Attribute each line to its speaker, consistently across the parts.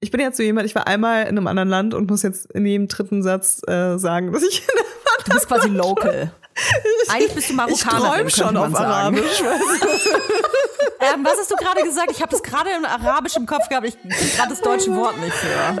Speaker 1: Ich bin jetzt so jemand, ich war einmal in einem anderen Land und muss jetzt in jedem dritten Satz äh, sagen, dass ich in einem
Speaker 2: Du bist quasi local. Eigentlich bist du Marokkanerin,
Speaker 1: Ich träum schon auf
Speaker 2: sagen.
Speaker 1: Arabisch.
Speaker 2: Ähm, was hast du gerade gesagt? Ich habe es gerade im Arabisch im Kopf gehabt. Ich kriege gerade das deutsche Wort nicht für.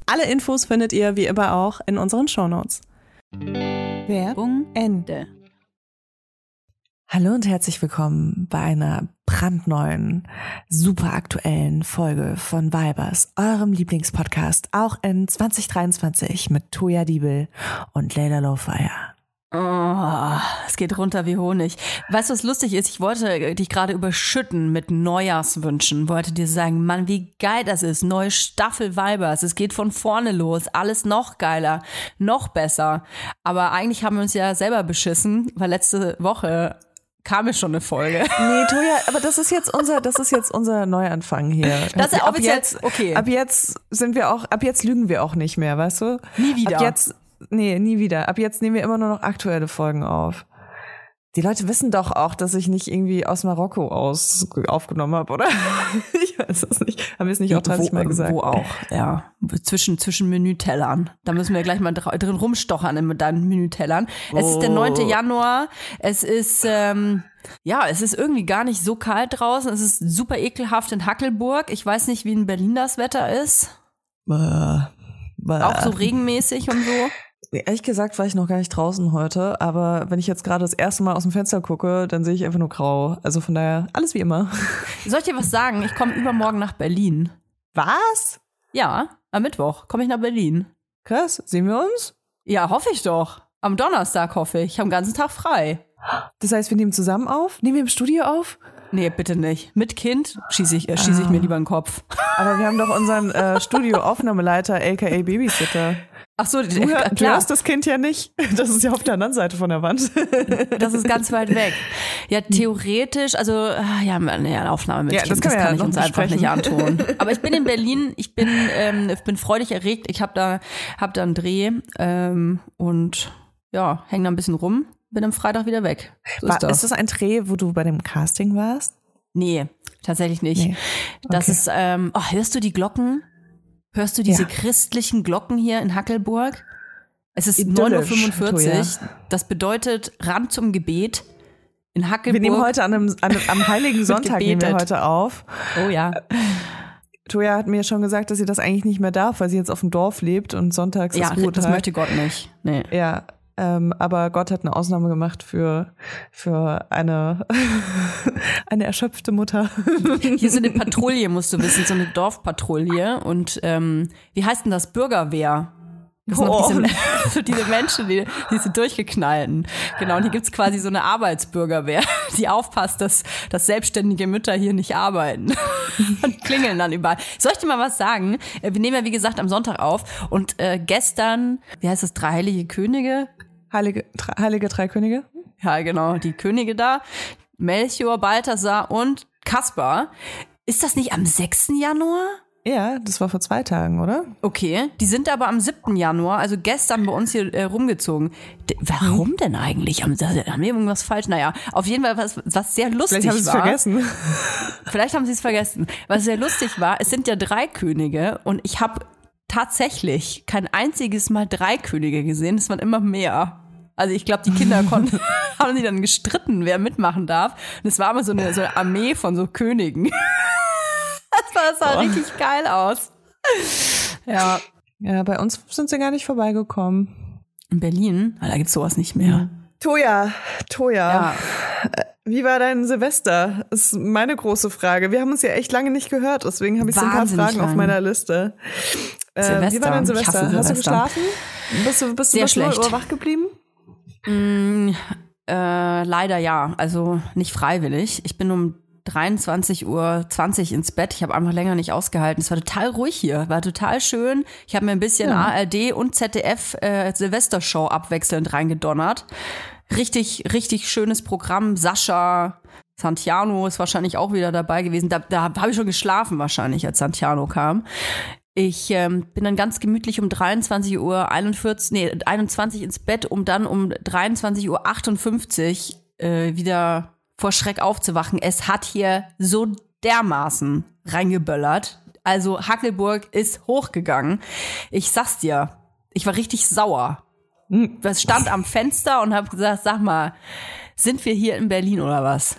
Speaker 1: Alle Infos findet ihr wie immer auch in unseren Shownotes.
Speaker 3: Werbung Ende.
Speaker 1: Hallo und herzlich willkommen bei einer brandneuen, super aktuellen Folge von Vibers, eurem Lieblingspodcast, auch in 2023 mit Toya Diebel und Leila Lowfire.
Speaker 2: Oh, es geht runter wie Honig. Weißt du, was lustig ist? Ich wollte dich gerade überschütten mit Neujahrswünschen. Wollte dir sagen, Mann, wie geil das ist. Neue Staffel Weibers. Es geht von vorne los. Alles noch geiler, noch besser. Aber eigentlich haben wir uns ja selber beschissen, weil letzte Woche kam ja schon eine Folge.
Speaker 1: Nee, Toja, aber das ist jetzt unser, das ist jetzt unser Neuanfang hier.
Speaker 2: Das ist
Speaker 1: ab jetzt,
Speaker 2: okay.
Speaker 1: Ab jetzt sind wir auch, ab jetzt lügen wir auch nicht mehr, weißt du?
Speaker 2: Nie wieder.
Speaker 1: Ab jetzt, nee, nie wieder. Ab jetzt nehmen wir immer nur noch aktuelle Folgen auf. Die Leute wissen doch auch, dass ich nicht irgendwie aus Marokko aus aufgenommen habe, oder? ich weiß es nicht. Haben wir es nicht auch 30
Speaker 2: wo,
Speaker 1: Mal gesagt?
Speaker 2: Wo auch, ja. Zwischen, zwischen Menütellern. Da müssen wir gleich mal drin rumstochern in deinen Menütellern. Es ist der
Speaker 1: Oh.
Speaker 2: 9. Januar. Es ist, ähm, ja, es ist irgendwie gar nicht so kalt draußen. Es ist super ekelhaft in Hackelburg. Ich weiß nicht, wie in Berlin das Wetter ist.
Speaker 1: Bäh. Bäh.
Speaker 2: Auch so regenmäßig und so.
Speaker 1: Ehrlich gesagt war ich noch gar nicht draußen heute, aber wenn ich jetzt gerade das erste Mal aus dem Fenster gucke, dann sehe ich einfach nur grau. Also von daher, alles wie immer.
Speaker 2: Soll ich dir was sagen? Ich komme übermorgen nach Berlin.
Speaker 1: Was?
Speaker 2: Ja, am Mittwoch komme ich nach Berlin.
Speaker 1: Krass, sehen wir uns?
Speaker 2: Ja, hoffe ich doch. Am Donnerstag hoffe ich. Ich habe den ganzen Tag frei.
Speaker 1: Das heißt, wir nehmen zusammen auf? Nehmen wir im Studio auf?
Speaker 2: Nee, bitte nicht. Mit Kind schieße ich, äh, schieße ich mir lieber den Kopf.
Speaker 1: Aber wir haben doch unseren äh, Studio-Aufnahmeleiter, aka Babysitter.
Speaker 2: Ach so,
Speaker 1: Du, hör, du hörst das Kind ja nicht. Das ist ja auf der anderen Seite von der Wand.
Speaker 2: das ist ganz weit weg. Ja, theoretisch, also ah, ja, eine Aufnahme mit
Speaker 1: Ja,
Speaker 2: Kind,
Speaker 1: das wir ja
Speaker 2: kann ich
Speaker 1: noch
Speaker 2: uns einfach
Speaker 1: besprechen.
Speaker 2: nicht antun. Aber ich bin in Berlin, ich bin, ähm, ich bin freudig erregt. Ich habe da, hab da einen Dreh ähm, und ja, häng da ein bisschen rum. Bin am Freitag wieder weg. So
Speaker 1: War,
Speaker 2: ist das.
Speaker 1: ist das ein Dreh, wo du bei dem Casting warst?
Speaker 2: Nee, tatsächlich nicht.
Speaker 1: Nee.
Speaker 2: Das
Speaker 1: Okay.
Speaker 2: ist, ähm, oh, hörst du die Glocken? Hörst du diese
Speaker 1: Ja.
Speaker 2: christlichen Glocken hier in Hackelburg? Es ist
Speaker 1: Idyllisch,
Speaker 2: 9.45 Uhr. Das bedeutet Ran zum Gebet in Hackelburg.
Speaker 1: Wir nehmen heute an einem, an, am Heiligen Sonntag nehmen wir heute auf.
Speaker 2: Oh ja.
Speaker 1: Toja hat mir schon gesagt, dass sie das eigentlich nicht mehr darf, weil sie jetzt auf dem Dorf lebt und sonntags
Speaker 2: Ja,
Speaker 1: ist Ruhetag.
Speaker 2: das möchte Gott nicht. Nee.
Speaker 1: Ja, ähm, aber Gott hat eine Ausnahme gemacht für, für eine, eine erschöpfte Mutter.
Speaker 2: Hier so eine Patrouille, musst du wissen, so eine Dorfpatrouille. Und ähm, wie heißt denn das? Bürgerwehr. Das sind
Speaker 1: Oh.
Speaker 2: diese, diese Menschen, die, diese durchgeknallten. Genau, und hier gibt's quasi so eine Arbeitsbürgerwehr, die aufpasst, dass, dass selbstständige Mütter hier nicht arbeiten. Und klingeln dann überall. Soll ich dir mal was sagen? Äh, Wir nehmen ja, wie gesagt, am Sonntag auf. Und äh, gestern, wie heißt das, drei heilige Könige?
Speaker 1: Heilige, Heilige Drei Könige?
Speaker 2: Ja, genau, die Könige da. Melchior, Balthasar und Kaspar. Ist das nicht am 6. Januar?
Speaker 1: Ja, das war vor zwei Tagen, oder?
Speaker 2: Okay, die sind aber am 7. Januar, also gestern bei uns hier äh, rumgezogen. D warum denn eigentlich? Haben, haben wir irgendwas falsch? Naja, auf jeden Fall was, was sehr lustig
Speaker 1: Vielleicht haben sie es
Speaker 2: war.
Speaker 1: vergessen.
Speaker 2: Vielleicht haben sie es vergessen. Was sehr lustig war, es sind ja drei Könige und ich habe tatsächlich kein einziges Mal drei Könige gesehen. Es waren immer mehr. Also ich glaube, die Kinder konnten, haben sie dann gestritten, wer mitmachen darf. Und es war immer so eine, so eine Armee von so Königen. Das war, das sah richtig geil aus. Ja.
Speaker 1: Ja, bei uns sind sie gar nicht vorbeigekommen.
Speaker 2: In Berlin, ah, da gibt's sowas nicht mehr.
Speaker 1: Toja, Toja.
Speaker 2: Ja.
Speaker 1: Wie war dein Silvester? Ist meine große Frage. Wir haben uns ja echt lange nicht gehört, deswegen habe ich so ein paar Fragen auf
Speaker 2: lang.
Speaker 1: meiner Liste. Äh, wie
Speaker 2: Silvester.
Speaker 1: war dein Silvester?
Speaker 2: hasse
Speaker 1: Hast du
Speaker 2: Silvester.
Speaker 1: geschlafen? Bist du, bist du
Speaker 2: Sehr
Speaker 1: bis 0
Speaker 2: schlecht.
Speaker 1: Uhr wach geblieben?
Speaker 2: Mm, äh, leider ja, also nicht freiwillig. Ich bin um 23.20 Uhr ins Bett. Ich habe einfach länger nicht ausgehalten. Es war total ruhig hier, war total schön. Ich habe mir ein bisschen ARD und ZDF äh, Silvestershow abwechselnd reingedonnert. Richtig, richtig schönes Programm. Sascha, Santiano ist wahrscheinlich auch wieder dabei gewesen. Da, da habe ich schon geschlafen wahrscheinlich, als Santiano kam. Ich ähm, bin dann ganz gemütlich um 23 Uhr 41, nee, 21 ins Bett, um dann um 23 Uhr 58 äh, wieder vor Schreck aufzuwachen. Es hat hier so dermaßen reingeböllert. Also Hackelburg ist hochgegangen. Ich sag's dir, ich war richtig sauer. Das stand am Fenster und habe gesagt, sag mal, sind wir hier in Berlin oder was?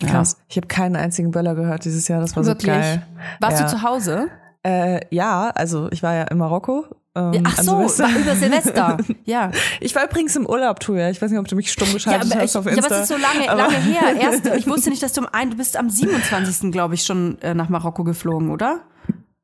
Speaker 1: Krass. Ich habe keinen einzigen Böller gehört dieses Jahr. Das war
Speaker 2: Wirklich?
Speaker 1: so geil.
Speaker 2: Warst
Speaker 1: Ja.
Speaker 2: du zu Hause?
Speaker 1: Äh, ja, also ich war ja in Marokko. Ähm,
Speaker 2: Ach so,
Speaker 1: Silvester.
Speaker 2: über Silvester. Ja.
Speaker 1: Ich war übrigens im Urlaub, Tuja. Ich weiß nicht, ob du mich stumm
Speaker 2: Ja,
Speaker 1: geschaltet
Speaker 2: aber,
Speaker 1: hast
Speaker 2: ich,
Speaker 1: auf
Speaker 2: ja,
Speaker 1: Insta.
Speaker 2: aber es ist so lange,
Speaker 1: Aber-
Speaker 2: lange her. Erst, ich wusste nicht, dass du am ein, du bist am 27. glaube ich schon äh, nach Marokko geflogen, oder?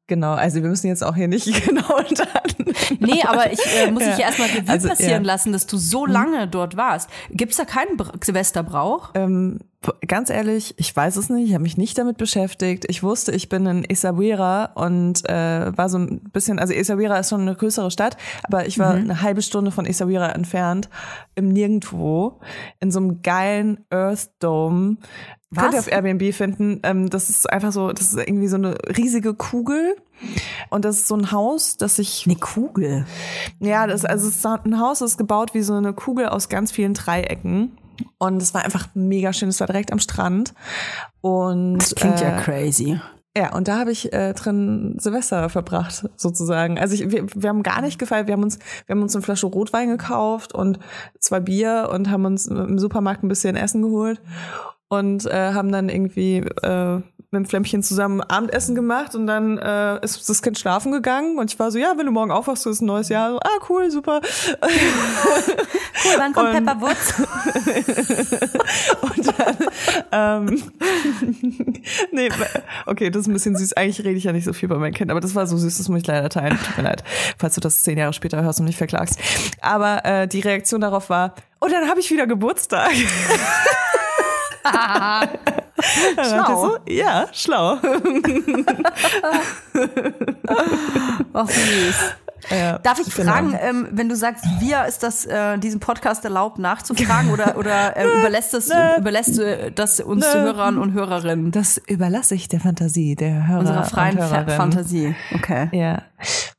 Speaker 1: Genau, also wir müssen jetzt auch hier nicht genau dann.
Speaker 2: Nee, aber ich äh, muss
Speaker 1: Ja.
Speaker 2: dich ja erstmal Revue
Speaker 1: Also,
Speaker 2: passieren
Speaker 1: ja. Mhm.
Speaker 2: lassen, dass du so lange dort warst. Gibt's da keinen Bra Silvesterbrauch?
Speaker 1: Ähm, ganz ehrlich, ich weiß es nicht, ich habe mich nicht damit beschäftigt. Ich wusste, ich bin in Essaouira und äh, war so ein bisschen, also Essaouira ist schon eine größere Stadt, aber ich war eine halbe Stunde von Essaouira entfernt, im Nirgendwo, in so einem geilen Earth Dome.
Speaker 2: Was?
Speaker 1: Könnt ihr auf Airbnb finden. Ähm, das ist einfach so, das ist irgendwie so eine riesige Kugel. Und das ist so ein Haus, das sich
Speaker 2: Eine Kugel.
Speaker 1: ja, das, also es ist ein Haus, das ist gebaut wie so eine Kugel aus ganz vielen Dreiecken. Und es war einfach mega schön. Es war direkt am Strand. Und
Speaker 2: Das klingt ja
Speaker 1: äh,
Speaker 2: crazy.
Speaker 1: ja, und da habe ich äh, drin Silvester verbracht, sozusagen. Also ich, wir, wir haben gar nicht gefeiert. Wir haben uns, wir haben uns eine Flasche Rotwein gekauft und zwei Bier und haben uns im Supermarkt ein bisschen Essen geholt und äh, haben dann irgendwie äh, mit dem Flämmchen zusammen Abendessen gemacht und dann äh, ist das Kind schlafen gegangen und ich war so, ja, wenn du morgen aufwachst, ist ein neues Jahr. So, ah, cool, super.
Speaker 2: Cool, wann kommt
Speaker 1: Und-
Speaker 2: Pepper Woods?
Speaker 1: Und dann, ähm, nee, okay, das ist ein bisschen süß. Eigentlich rede ich ja nicht so viel bei meinem Kind, aber das war so süß, das muss ich leider teilen. Tut mir leid, falls du das zehn Jahre später hörst und mich verklagst. Aber äh, die Reaktion darauf war, oh, dann habe ich wieder Geburtstag.
Speaker 2: Schlau.
Speaker 1: So, ja, schlau.
Speaker 2: Ach, süß.
Speaker 1: Ja,
Speaker 2: Darf ich
Speaker 1: genau.
Speaker 2: fragen, ähm, wenn du sagst, wir ist das äh, diesem Podcast erlaubt nachzufragen oder oder äh, überlässt das überlässt du das uns
Speaker 1: Nö.
Speaker 2: Zuhörern und Hörerinnen
Speaker 1: Das überlasse ich der Fantasie, der Hörer
Speaker 2: unserer freien. Fantasie? Okay.
Speaker 1: Ja.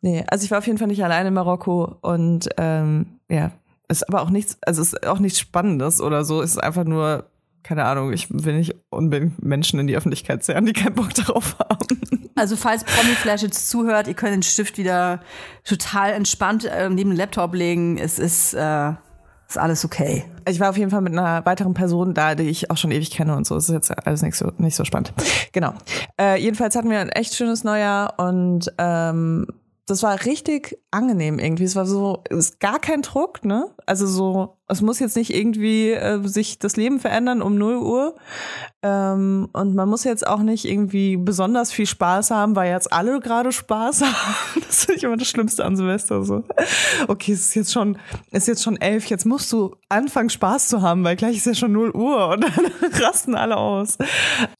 Speaker 1: Nee, also ich war auf jeden Fall nicht alleine in Marokko und ähm, ja, ist aber auch nichts, also ist auch nichts Spannendes oder so. Es ist einfach nur, keine Ahnung, ich will nicht unbedingt Menschen in die Öffentlichkeit zerren, die keinen Bock darauf haben.
Speaker 2: Also falls Promiflash jetzt zuhört, ihr könnt den Stift wieder total entspannt äh, neben den Laptop legen. Es ist äh, ist alles okay.
Speaker 1: Ich war auf jeden Fall mit einer weiteren Person da, die ich auch schon ewig kenne und so. Es ist jetzt alles nicht so, nicht so spannend. Genau. Äh, jedenfalls hatten wir ein echt schönes Neujahr und ähm, das war richtig angenehm irgendwie. Es war so, es ist gar kein Druck, ne? Also so, es muss jetzt nicht irgendwie äh, sich das Leben verändern um 0 Uhr. Ähm, und man muss jetzt auch nicht irgendwie besonders viel Spaß haben, weil jetzt alle gerade Spaß haben. Das finde ich immer das Schlimmste an Silvester. So, okay, es ist jetzt schon, ist jetzt schon elf, jetzt musst du anfangen Spaß zu haben, weil gleich ist ja schon 0 Uhr und dann rasten alle aus.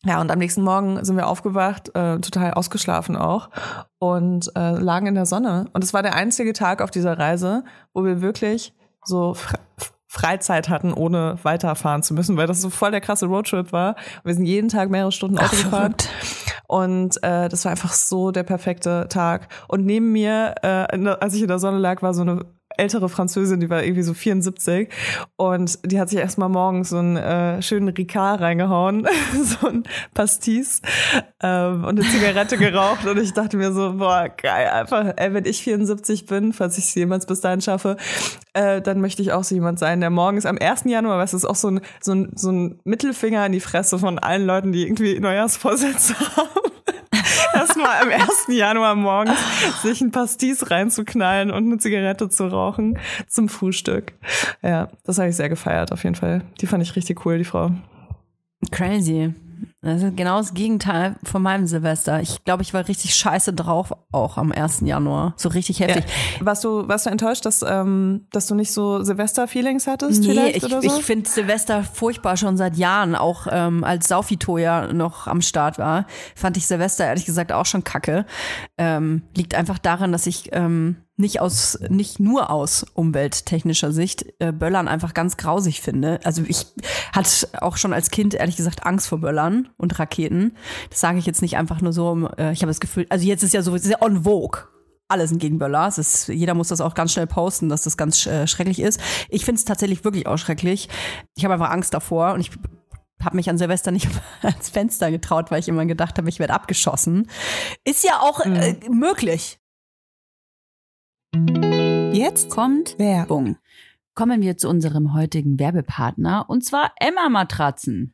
Speaker 1: Ja, und am nächsten Morgen sind wir aufgewacht, äh, total ausgeschlafen auch und äh, lagen in der Sonne. Und es war der einzige Tag auf dieser Reise, wo wir wirklich so Freizeit hatten, ohne weiterfahren zu müssen, weil das so voll der krasse Roadtrip war. Wir sind jeden Tag mehrere Stunden Auto gefahren. Und äh, das war einfach so der perfekte Tag. Und neben mir, äh, als ich in der Sonne lag, war so eine ältere Französin, die war irgendwie so 74 und die hat sich erstmal morgens so einen äh, schönen Ricard reingehauen, so ein Pastis ähm, und eine Zigarette geraucht und ich dachte mir so, boah, geil, einfach, ey, wenn ich 74 bin, falls ich es jemals bis dahin schaffe, äh, dann möchte ich auch so jemand sein, der morgens am 1. Januar, du, ist auch so ein, so, ein, so ein Mittelfinger in die Fresse von allen Leuten, die irgendwie Neujahrsvorsätze haben. Erstmal am 1. Januar morgens sich ein Pastis reinzuknallen und eine Zigarette zu rauchen zum Frühstück. Ja, das habe ich sehr gefeiert, auf jeden Fall. Die fand ich richtig cool, die Frau.
Speaker 2: Crazy. Das ist genau das Gegenteil von meinem Silvester. Ich glaube, ich war richtig scheiße drauf, auch am 1. Januar. So richtig heftig.
Speaker 1: Ja. Warst du, warst du enttäuscht, dass, ähm, dass du nicht so Silvester-Feelings hattest
Speaker 2: Nee,
Speaker 1: vielleicht
Speaker 2: ich,
Speaker 1: so?
Speaker 2: ich finde Silvester furchtbar schon seit Jahren, auch ähm, als Saufito ja noch am Start war, fand ich Silvester ehrlich gesagt auch schon kacke. Ähm, liegt einfach daran, dass ich ähm, nicht aus, nicht nur aus umwelttechnischer Sicht äh, Böllern einfach ganz grausig finde. Also ich hatte auch schon als Kind ehrlich gesagt Angst vor Böllern und Raketen. Das sage ich jetzt nicht einfach nur so, äh, ich habe das Gefühl, also jetzt ist ja so sehr on vogue alle sind gegen Böller. Es ist, jeder muss das auch ganz schnell posten, dass das ganz äh, schrecklich ist. Ich finde es tatsächlich wirklich auch schrecklich. Ich habe einfach Angst davor und ich habe mich an Silvester nicht ans Fenster getraut, weil ich immer gedacht habe, ich werde abgeschossen. Ist ja auch äh, möglich.
Speaker 3: Jetzt kommt Werbung.
Speaker 4: Kommen wir zu unserem heutigen Werbepartner und zwar Emma Matratzen.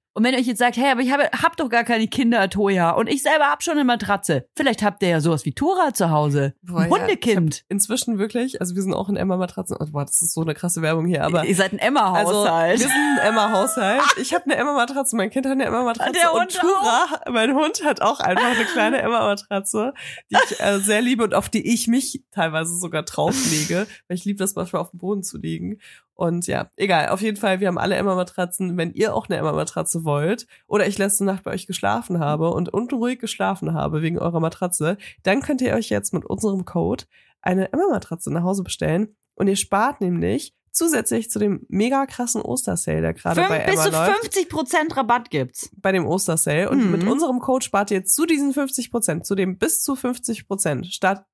Speaker 2: Und wenn ihr euch jetzt sagt, hey, aber ich habe hab doch gar keine Kinder, Toja, und ich selber hab schon eine Matratze. Vielleicht habt ihr ja sowas wie Tora zu Hause.
Speaker 1: Boah,
Speaker 2: Ein
Speaker 1: ja,
Speaker 2: Hundekind.
Speaker 1: Inzwischen wirklich, also wir sind auch in Emma-Matratzen. Oh, boah, das ist so eine krasse Werbung hier, aber
Speaker 2: ihr seid ein
Speaker 1: Also,
Speaker 2: Emma-Haushalt.
Speaker 1: wir sind ein Emma-Haushalt. Ich habe eine Emma-Matratze, mein Kind hat eine Emma-Matratze
Speaker 2: Der
Speaker 1: und
Speaker 2: Hund
Speaker 1: Tura, mein Hund, hat auch einfach eine kleine Emma-Matratze, die ich äh, sehr liebe und auf die ich mich teilweise sogar drauflege, weil ich liebe das manchmal auf dem Boden zu liegen. Und ja, egal, auf jeden Fall, wir haben alle Emma-Matratzen. Wenn ihr auch eine Emma-Matratze wollt oder ich letzte Nacht bei euch geschlafen habe und unruhig geschlafen habe wegen eurer Matratze, dann könnt ihr euch jetzt mit unserem Code eine Emma-Matratze nach Hause bestellen und ihr spart nämlich zusätzlich zu dem mega krassen Ostersale, der gerade bei
Speaker 2: Fünf, bis
Speaker 1: Emma
Speaker 2: zu
Speaker 1: läuft,
Speaker 2: 50 Prozent Rabatt gibt's.
Speaker 1: bei dem Ostersale und
Speaker 2: Mhm.
Speaker 1: mit unserem Code spart ihr zu diesen 50 Prozent, zu dem bis zu 50 Prozent,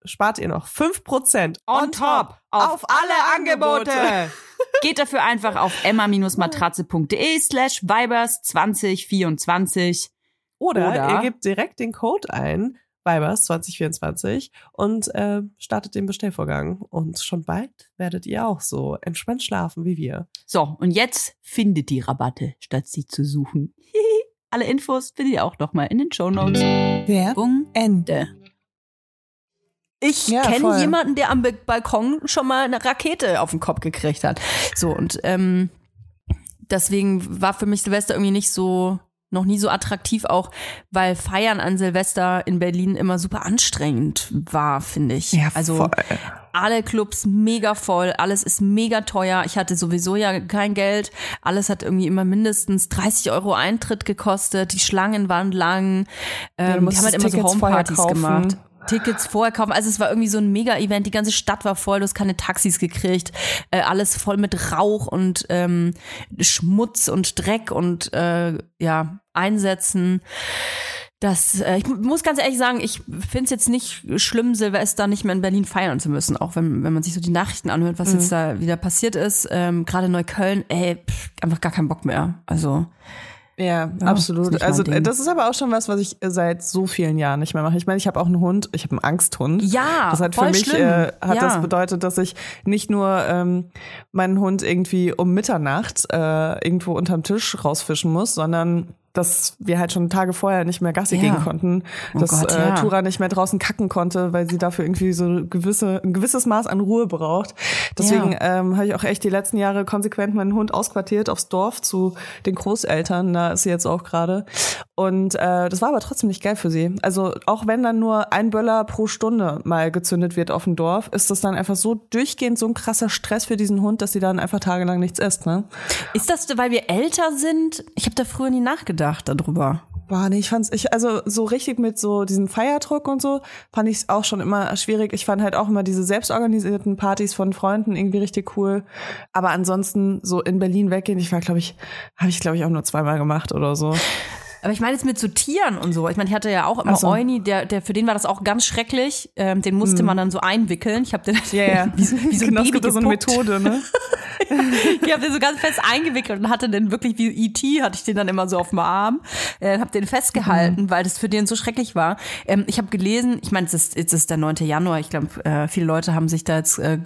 Speaker 1: spart ihr noch 5 Prozent
Speaker 2: On top auf, alle Angebote. Geht dafür einfach auf emma-matratze.de slash vibers 2024.
Speaker 1: Oder,
Speaker 2: Oder-
Speaker 1: ihr gebt direkt den Code ein, Vibers 2024 und äh, startet den Bestellvorgang. Und schon bald werdet ihr auch so entspannt schlafen wie wir.
Speaker 2: So, und jetzt findet die Rabatte, statt sie zu suchen. Alle Infos findet ihr auch nochmal in den Shownotes.
Speaker 5: Werbung Ende.
Speaker 2: Ich
Speaker 5: Ja,
Speaker 2: kenne
Speaker 5: voll.
Speaker 2: jemanden, der am Balkon schon mal eine Rakete auf den Kopf gekriegt hat. So, und ähm, deswegen war für mich Silvester irgendwie nicht so, noch nie so attraktiv, auch weil Feiern an Silvester in Berlin immer super anstrengend war, finde ich. also
Speaker 5: voll.
Speaker 2: alle Clubs mega voll, alles ist mega teuer. Ich hatte sowieso ja kein Geld. Alles hat irgendwie immer mindestens 30 Euro Eintritt gekostet. Die Schlangen waren lang. Ähm, die
Speaker 5: musstest
Speaker 2: haben halt immer so Homepartys gemacht. Tickets vorher kaufen. Also es war irgendwie so ein Mega-Event. Die ganze Stadt war voll. Du hast keine Taxis gekriegt. Äh, alles voll mit Rauch und ähm, Schmutz und Dreck und äh, ja Einsätzen. Das, äh, ich muss ganz ehrlich sagen, ich finde es jetzt nicht schlimm, Silvester nicht mehr in Berlin feiern zu müssen, auch wenn, wenn man sich so die Nachrichten anhört, was jetzt da wieder passiert ist. Ähm, Gerade Neukölln, ey, pff, einfach gar keinen Bock mehr. Also
Speaker 5: Ja,
Speaker 2: ist
Speaker 5: absolut. Also das ist aber auch schon was, was ich äh, seit so vielen Jahren nicht mehr mache. Ich meine, ich habe auch einen Hund, ich habe einen Angsthund.
Speaker 2: Ja,
Speaker 5: das hat für mich äh, hat
Speaker 2: Ja.
Speaker 5: das bedeutet, dass ich nicht nur ähm, meinen Hund irgendwie um Mitternacht äh, irgendwo unterm Tisch rausfischen muss, sondern dass wir halt schon Tage vorher nicht mehr Gassi
Speaker 2: Ja.
Speaker 5: gehen konnten,
Speaker 2: Oh
Speaker 5: dass
Speaker 2: Gott,
Speaker 5: äh,
Speaker 2: ja.
Speaker 5: Tura nicht mehr draußen kacken konnte, weil sie dafür irgendwie so gewisse ein gewisses Maß an Ruhe braucht. Deswegen
Speaker 2: Ja.
Speaker 5: ähm, habe ich auch echt die letzten Jahre konsequent meinen Hund ausquartiert aufs Dorf zu den Großeltern. Da ist sie jetzt auch gerade. Und äh, das war aber trotzdem nicht geil für sie. Also auch wenn dann nur ein Böller pro Stunde mal gezündet wird auf dem Dorf, ist das dann einfach so durchgehend so ein krasser Stress für diesen Hund, dass sie dann einfach tagelang nichts isst. Ne?
Speaker 2: ist das, weil wir älter sind? Ich habe da früher nie nachgedacht darüber.
Speaker 5: Boah, nee, ich fand's, ich, also so richtig mit so diesem Feierdruck und so, fand ich es auch schon immer schwierig. Ich fand halt auch immer diese selbstorganisierten Partys von Freunden irgendwie richtig cool. Aber ansonsten so in Berlin weggehen, ich war, glaube ich, habe ich, glaube ich, auch nur zweimal gemacht oder so.
Speaker 2: Aber ich meine jetzt mit so Tieren und so. Ich meine, ich hatte ja auch immer
Speaker 1: so.
Speaker 2: Euni, der, der, für den war das auch ganz schrecklich. Ähm, den musste man dann so einwickeln. Ich habe den
Speaker 1: Ja, ja.
Speaker 2: wie, so- wie so ein
Speaker 1: genau, es
Speaker 2: Baby
Speaker 1: so eine. Methode, ne?
Speaker 2: Ich habe den so ganz fest eingewickelt und hatte den wirklich wie E.T. hatte ich den dann immer so auf dem Arm, äh, habe den festgehalten,
Speaker 1: Mhm.
Speaker 2: weil das für den so schrecklich war. Ähm, ich habe gelesen, ich meine, es ist, jetzt ist der 9. Januar, ich glaube, äh, viele Leute haben sich da jetzt äh,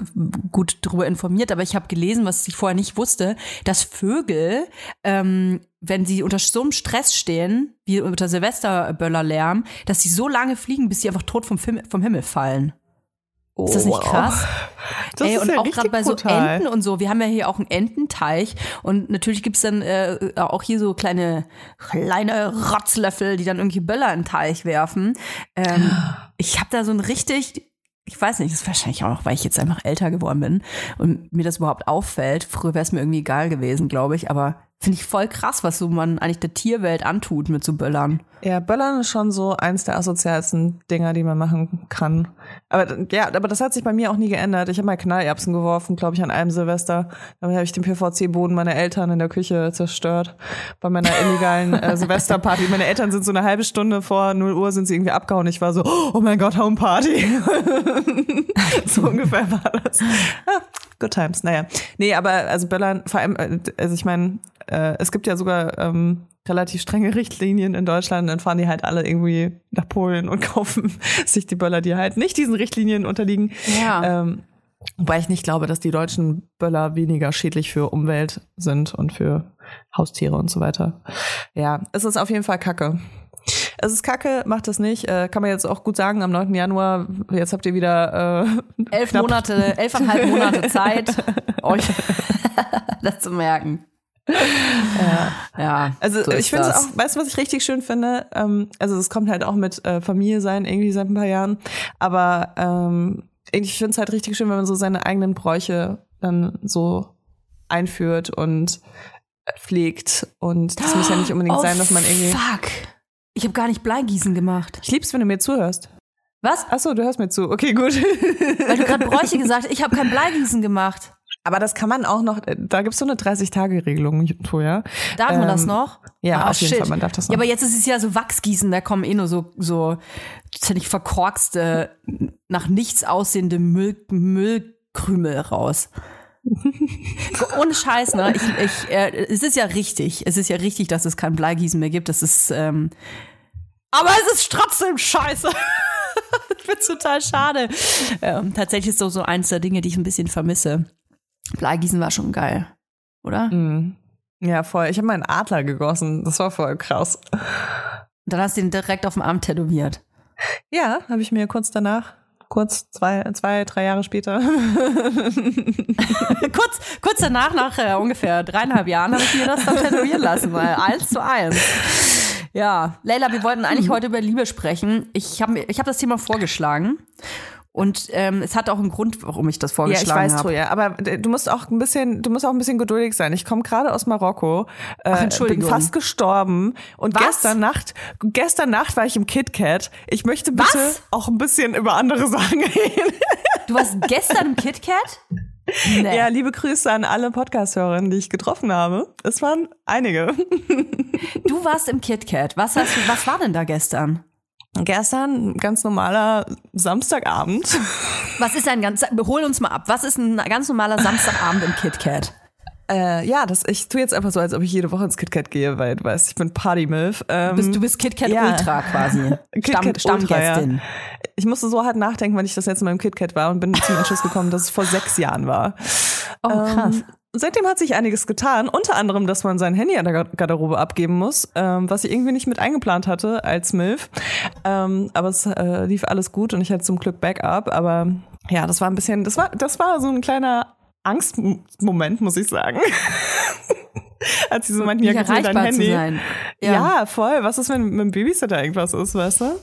Speaker 2: gut drüber informiert, aber ich habe gelesen, was ich vorher nicht wusste, dass Vögel, ähm, wenn sie unter so einem Stress stehen, wie unter Silvesterböllerlärm, dass sie so lange fliegen, bis sie einfach tot vom, Film, vom Himmel fallen. Ist das nicht
Speaker 1: wow.
Speaker 2: krass?
Speaker 1: Das
Speaker 2: Ey, und
Speaker 1: ja
Speaker 2: auch gerade bei so
Speaker 1: brutal.
Speaker 2: Enten und so. Wir haben ja hier auch einen Ententeich und natürlich gibt's dann äh, auch hier so kleine, kleine Rotzlöffel, die dann irgendwie Böller in den Teich werfen. Ähm, ich habe da so ein richtig, ich weiß nicht, das ist wahrscheinlich auch noch, weil ich jetzt einfach älter geworden bin und mir das überhaupt auffällt. Früher wäre es mir irgendwie egal gewesen, glaube ich, aber finde ich voll krass, was so man eigentlich der Tierwelt antut mit so Böllern.
Speaker 1: Ja, Böllern ist schon so eins der asozialsten Dinger, die man machen kann. Aber ja, aber das hat sich bei mir auch nie geändert. Ich habe mal Knallerbsen geworfen, glaube ich, an einem Silvester. Damit habe ich den PVC-Boden meiner Eltern in der Küche zerstört. Bei meiner illegalen äh, Silvesterparty. Meine Eltern sind so eine halbe Stunde vor 0 Uhr sind sie irgendwie abgehauen. Ich war so, oh mein Gott, Homeparty. so ungefähr war das. Good times. Naja. Nee, aber also Böllern, vor allem, äh, also ich meine, äh, es gibt ja sogar ähm, relativ strenge Richtlinien in Deutschland, dann fahren die halt alle irgendwie nach Polen und kaufen sich die Böller, die halt nicht diesen Richtlinien unterliegen.
Speaker 2: Ja.
Speaker 1: Ähm, wobei ich nicht glaube, dass die deutschen Böller weniger schädlich für Umwelt sind und für Haustiere und so weiter. Ja, es ist auf jeden Fall Kacke. Es ist Kacke, macht das nicht. Äh, kann man jetzt auch gut sagen, am 9. Januar, jetzt habt ihr wieder äh,
Speaker 2: Elf Monate, elfeinhalb Monate Zeit, euch das zu merken. Ja.
Speaker 1: Also
Speaker 2: so
Speaker 1: ich finde es auch, weißt du, was ich richtig schön finde? Ähm, also es kommt halt auch mit äh, Familie sein, irgendwie seit ein paar Jahren. Aber ähm, ich finde es halt richtig schön, wenn man so seine eigenen Bräuche dann so einführt und pflegt. Und das muss ja nicht unbedingt
Speaker 2: oh,
Speaker 1: sein, dass man irgendwie.
Speaker 2: Fuck. Ich habe gar nicht Bleigießen gemacht.
Speaker 1: Ich lieb's, wenn du mir zuhörst.
Speaker 2: Was?
Speaker 1: Achso, du hörst mir zu. Okay, gut.
Speaker 2: Weil du gerade Bräuche gesagt hast, ich habe kein Bleigießen gemacht.
Speaker 1: Aber das kann man auch noch, äh, da gibt's so eine 30-Tage-Regelung, ja.
Speaker 2: Darf man das
Speaker 1: Ähm,
Speaker 2: noch?
Speaker 1: ja,
Speaker 2: Ah,
Speaker 1: auf jeden
Speaker 2: shit.
Speaker 1: Fall, man darf das
Speaker 2: Ja,
Speaker 1: noch.
Speaker 2: aber jetzt ist es ja so Wachsgießen, da kommen eh nur so, so ziemlich verkorkste, nach nichts aussehende Müll, Müllkrümel raus. Ohne Scheiß, ne? Ich, ich, äh, es ist ja richtig. Es ist ja richtig, dass es kein Bleigießen mehr gibt. Das ist, ähm, aber es ist trotzdem scheiße. ich find's total schade. Ähm, tatsächlich ist so, so eins der Dinge, die ich ein bisschen vermisse. Bleigießen war schon geil, oder?
Speaker 1: Mhm. Ja, voll. Ich habe meinen Adler gegossen. Das war voll krass.
Speaker 2: Dann hast du ihn direkt auf dem Arm tätowiert.
Speaker 1: Ja, habe ich mir kurz danach, kurz zwei, zwei, drei Jahre später.
Speaker 2: kurz, kurz danach, nach äh, ungefähr dreieinhalb Jahren, habe ich mir das dann tätowieren lassen, weil eins zu eins. Ja, Leila, wir wollten eigentlich heute über Liebe sprechen. Ich habe ich hab das Thema vorgeschlagen. Und ähm, es hat auch einen Grund, warum ich das
Speaker 1: ja,
Speaker 2: vorgeschlagen
Speaker 1: ich weiß,
Speaker 2: habe.
Speaker 1: Troja, aber äh, du musst auch ein bisschen, du musst auch ein bisschen geduldig sein. Ich komme gerade aus Marokko, äh, bin
Speaker 2: Entschuldigung.
Speaker 1: fast gestorben und
Speaker 2: Was?
Speaker 1: gestern Nacht, gestern Nacht war ich im KitKat. Ich möchte bitte
Speaker 2: Was?
Speaker 1: auch ein bisschen über andere Sachen reden.
Speaker 2: Du warst gestern im KitKat? Nee.
Speaker 1: Ja, liebe Grüße an alle Podcast-Hörerinnen, die ich getroffen habe. Es waren einige.
Speaker 2: Du warst im KitKat. Was, hast du, was war denn da gestern?
Speaker 1: Gestern ganz normaler Samstagabend.
Speaker 2: Was ist ein ganz, hol uns mal ab. Was ist ein ganz normaler Samstagabend im KitKat?
Speaker 1: Äh, ja, das, ich tue jetzt einfach so, als ob ich jede Woche ins KitKat gehe, weil du weißt, ich bin Party-Milf. Ähm,
Speaker 2: Bist, du bist KitKat
Speaker 1: ja.
Speaker 2: Ultra quasi. Stamm, Stammgästin.
Speaker 1: ja. Ich musste so hart nachdenken, wann ich das letzte Mal im KitKat war und bin zum Entschluss gekommen, dass es vor sechs Jahren war.
Speaker 2: Oh, krass.
Speaker 1: Ähm, seitdem hat sich einiges getan. Unter anderem, dass man sein Handy an der Garderobe abgeben muss, ähm, was ich irgendwie nicht mit eingeplant hatte als MILF. Ähm, aber es äh, lief alles gut und ich hatte zum Glück Backup. Aber ja, das war ein bisschen, das war, das war so ein kleiner Angstmoment, muss ich sagen. Als sie so meinten, ja, gib mir dein Handy.
Speaker 2: sein.
Speaker 1: Ja. voll. Was ist, wenn mit dem Babysitter irgendwas ist, weißt du?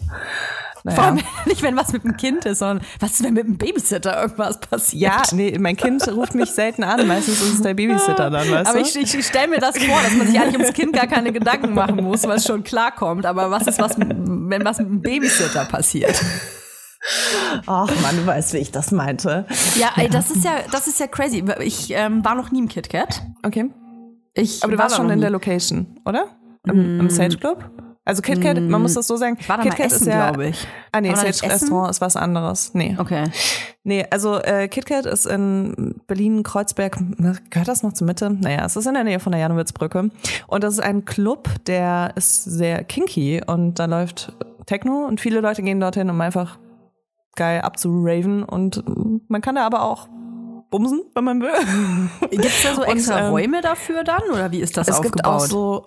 Speaker 1: Naja.
Speaker 2: Vor allem nicht, wenn was mit dem Kind ist, sondern was ist, wenn mit dem Babysitter irgendwas passiert.
Speaker 1: Ja, nee, mein Kind ruft mich selten an. Meistens ist es der Babysitter dann, weißt
Speaker 2: Aber
Speaker 1: du?
Speaker 2: ich, ich, ich stelle mir das vor, dass man sich eigentlich ums Kind gar keine Gedanken machen muss, weil es schon klarkommt. Aber was ist, was, wenn was mit dem Babysitter passiert?
Speaker 1: Ach Mann, du weißt, wie ich das meinte.
Speaker 2: Ja, ey, das ist ja, das ist ja crazy. Ich ähm, war noch nie im KitKat.
Speaker 1: Okay.
Speaker 2: Ich
Speaker 1: Aber du
Speaker 2: war
Speaker 1: warst schon in
Speaker 2: nie.
Speaker 1: der Location, oder? im, im Sage Club. Also KitKat, man muss das so sagen.
Speaker 2: Ich war da mal
Speaker 1: KitKat
Speaker 2: essen,
Speaker 1: ist ja,
Speaker 2: glaube ich.
Speaker 1: Ah nee,
Speaker 2: essen?
Speaker 1: Restaurant ist was anderes. Nee.
Speaker 2: Okay.
Speaker 1: Nee, also äh, KitKat ist in Berlin-Kreuzberg, gehört das noch zur Mitte? Naja, es ist in der Nähe von der Janowitzbrücke. Und das ist ein Club, der ist sehr kinky und da läuft Techno und viele Leute gehen dorthin, um einfach geil abzuraven und man kann da aber auch bumsen, wenn man will.
Speaker 2: Gibt es da so
Speaker 1: Und,
Speaker 2: extra
Speaker 1: ähm,
Speaker 2: Räume dafür dann oder wie ist das
Speaker 1: es
Speaker 2: aufgebaut?
Speaker 1: gibt auch so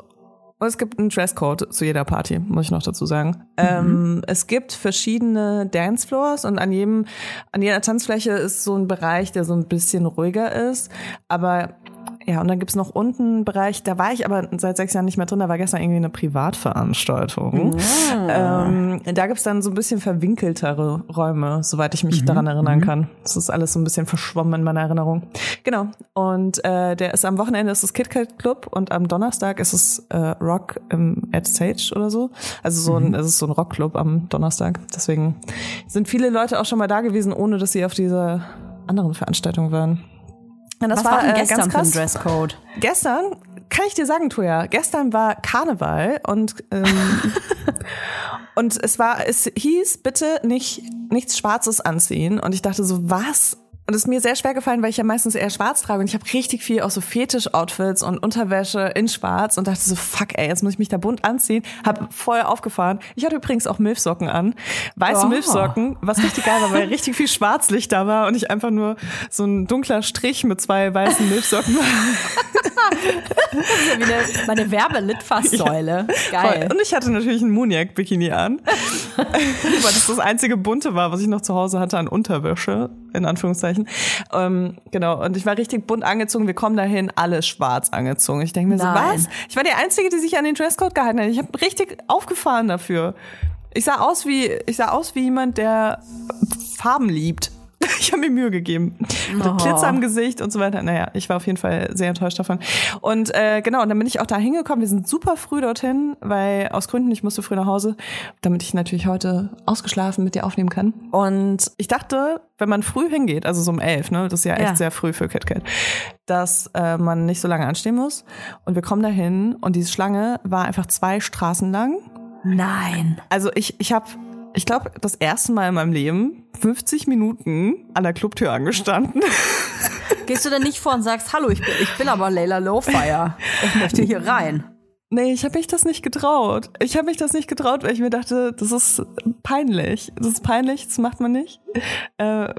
Speaker 1: und es gibt einen Dresscode zu jeder Party, muss ich noch dazu sagen.
Speaker 2: Mhm.
Speaker 1: Ähm, es gibt verschiedene Dancefloors und an jedem, an jeder Tanzfläche ist so ein Bereich, der so ein bisschen ruhiger ist. Aber ja, und dann gibt's noch unten einen Bereich, da war ich aber seit sechs Jahren nicht mehr drin, da war gestern irgendwie eine Privatveranstaltung. Ähm, da gibt's dann so ein bisschen verwinkeltere Räume, soweit ich mich daran erinnern kann. Das ist alles so ein bisschen verschwommen in meiner Erinnerung. Genau. Und äh, der ist am Wochenende ist es KitKat Club und am Donnerstag ist es äh, Rock im at Sage oder so. Also so ein, es ist so ein Rockclub am Donnerstag. Deswegen sind viele Leute auch schon mal da gewesen, ohne dass sie auf dieser anderen Veranstaltung waren. Und das
Speaker 2: Was war, denn
Speaker 1: äh,
Speaker 2: gestern
Speaker 1: ganz
Speaker 2: für ein
Speaker 1: krass.
Speaker 2: Dresscode?
Speaker 1: Gestern kann ich dir sagen, Toja, gestern war Karneval und ähm, und es war, es hieß bitte nicht nichts Schwarzes anziehen und ich dachte so, was? Und es ist mir sehr schwer gefallen, weil ich ja meistens eher schwarz trage und ich habe richtig viel auch so Fetisch-Outfits und Unterwäsche in schwarz und dachte so, fuck ey, jetzt muss ich mich da bunt anziehen. Hab vorher aufgefahren. Ich hatte übrigens auch Milfsocken an. Weiße
Speaker 2: Oh.
Speaker 1: Milfsocken, was richtig geil war, weil richtig viel Schwarzlicht da war und ich einfach nur so ein dunkler Strich mit zwei weißen Milfsocken war.
Speaker 2: Das ist ja wie eine, meine Werbelitfaßsäule.
Speaker 1: Voll.
Speaker 2: Geil.
Speaker 1: Und ich hatte natürlich ein Muniac-Bikini an. weil das das einzige Bunte war, was ich noch zu Hause hatte an Unterwäsche, in Anführungszeichen. Ähm, genau. Und ich war richtig bunt angezogen. Wir kommen dahin, alle schwarz angezogen. Ich denke mir
Speaker 2: Nein.
Speaker 1: so, was? Ich war die Einzige, die sich an den Dresscode gehalten hat. Ich habe richtig aufgefahren dafür. Ich sah aus wie, ich sah aus wie jemand, der Farben liebt. Ich habe mir Mühe gegeben. Mit
Speaker 2: Oh.
Speaker 1: Glitzer am Gesicht und so weiter. Naja, ich war auf jeden Fall sehr enttäuscht davon. Und äh, genau, und dann bin ich auch da hingekommen. Wir sind super früh dorthin, weil aus Gründen, ich musste früh nach Hause, damit ich natürlich heute ausgeschlafen mit dir aufnehmen kann. Und ich dachte, wenn man früh hingeht, also so um elf, ne, das ist ja echt
Speaker 2: Ja.
Speaker 1: sehr früh für KitKat, dass äh, man nicht so lange anstehen muss. Und wir kommen dahin und diese Schlange war einfach zwei Straßen lang.
Speaker 2: Nein.
Speaker 1: Also ich, ich habe, ich glaube, das erste Mal in meinem Leben 50 Minuten an der Clubtür angestanden.
Speaker 2: Gehst du denn nicht vor und sagst, hallo, ich bin, ich bin aber Layla Lowfire. Ich möchte hier rein.
Speaker 1: Nee, ich habe mich das nicht getraut. Ich habe mich das nicht getraut, weil ich mir dachte, das ist peinlich. Das ist peinlich, das macht man nicht. Äh,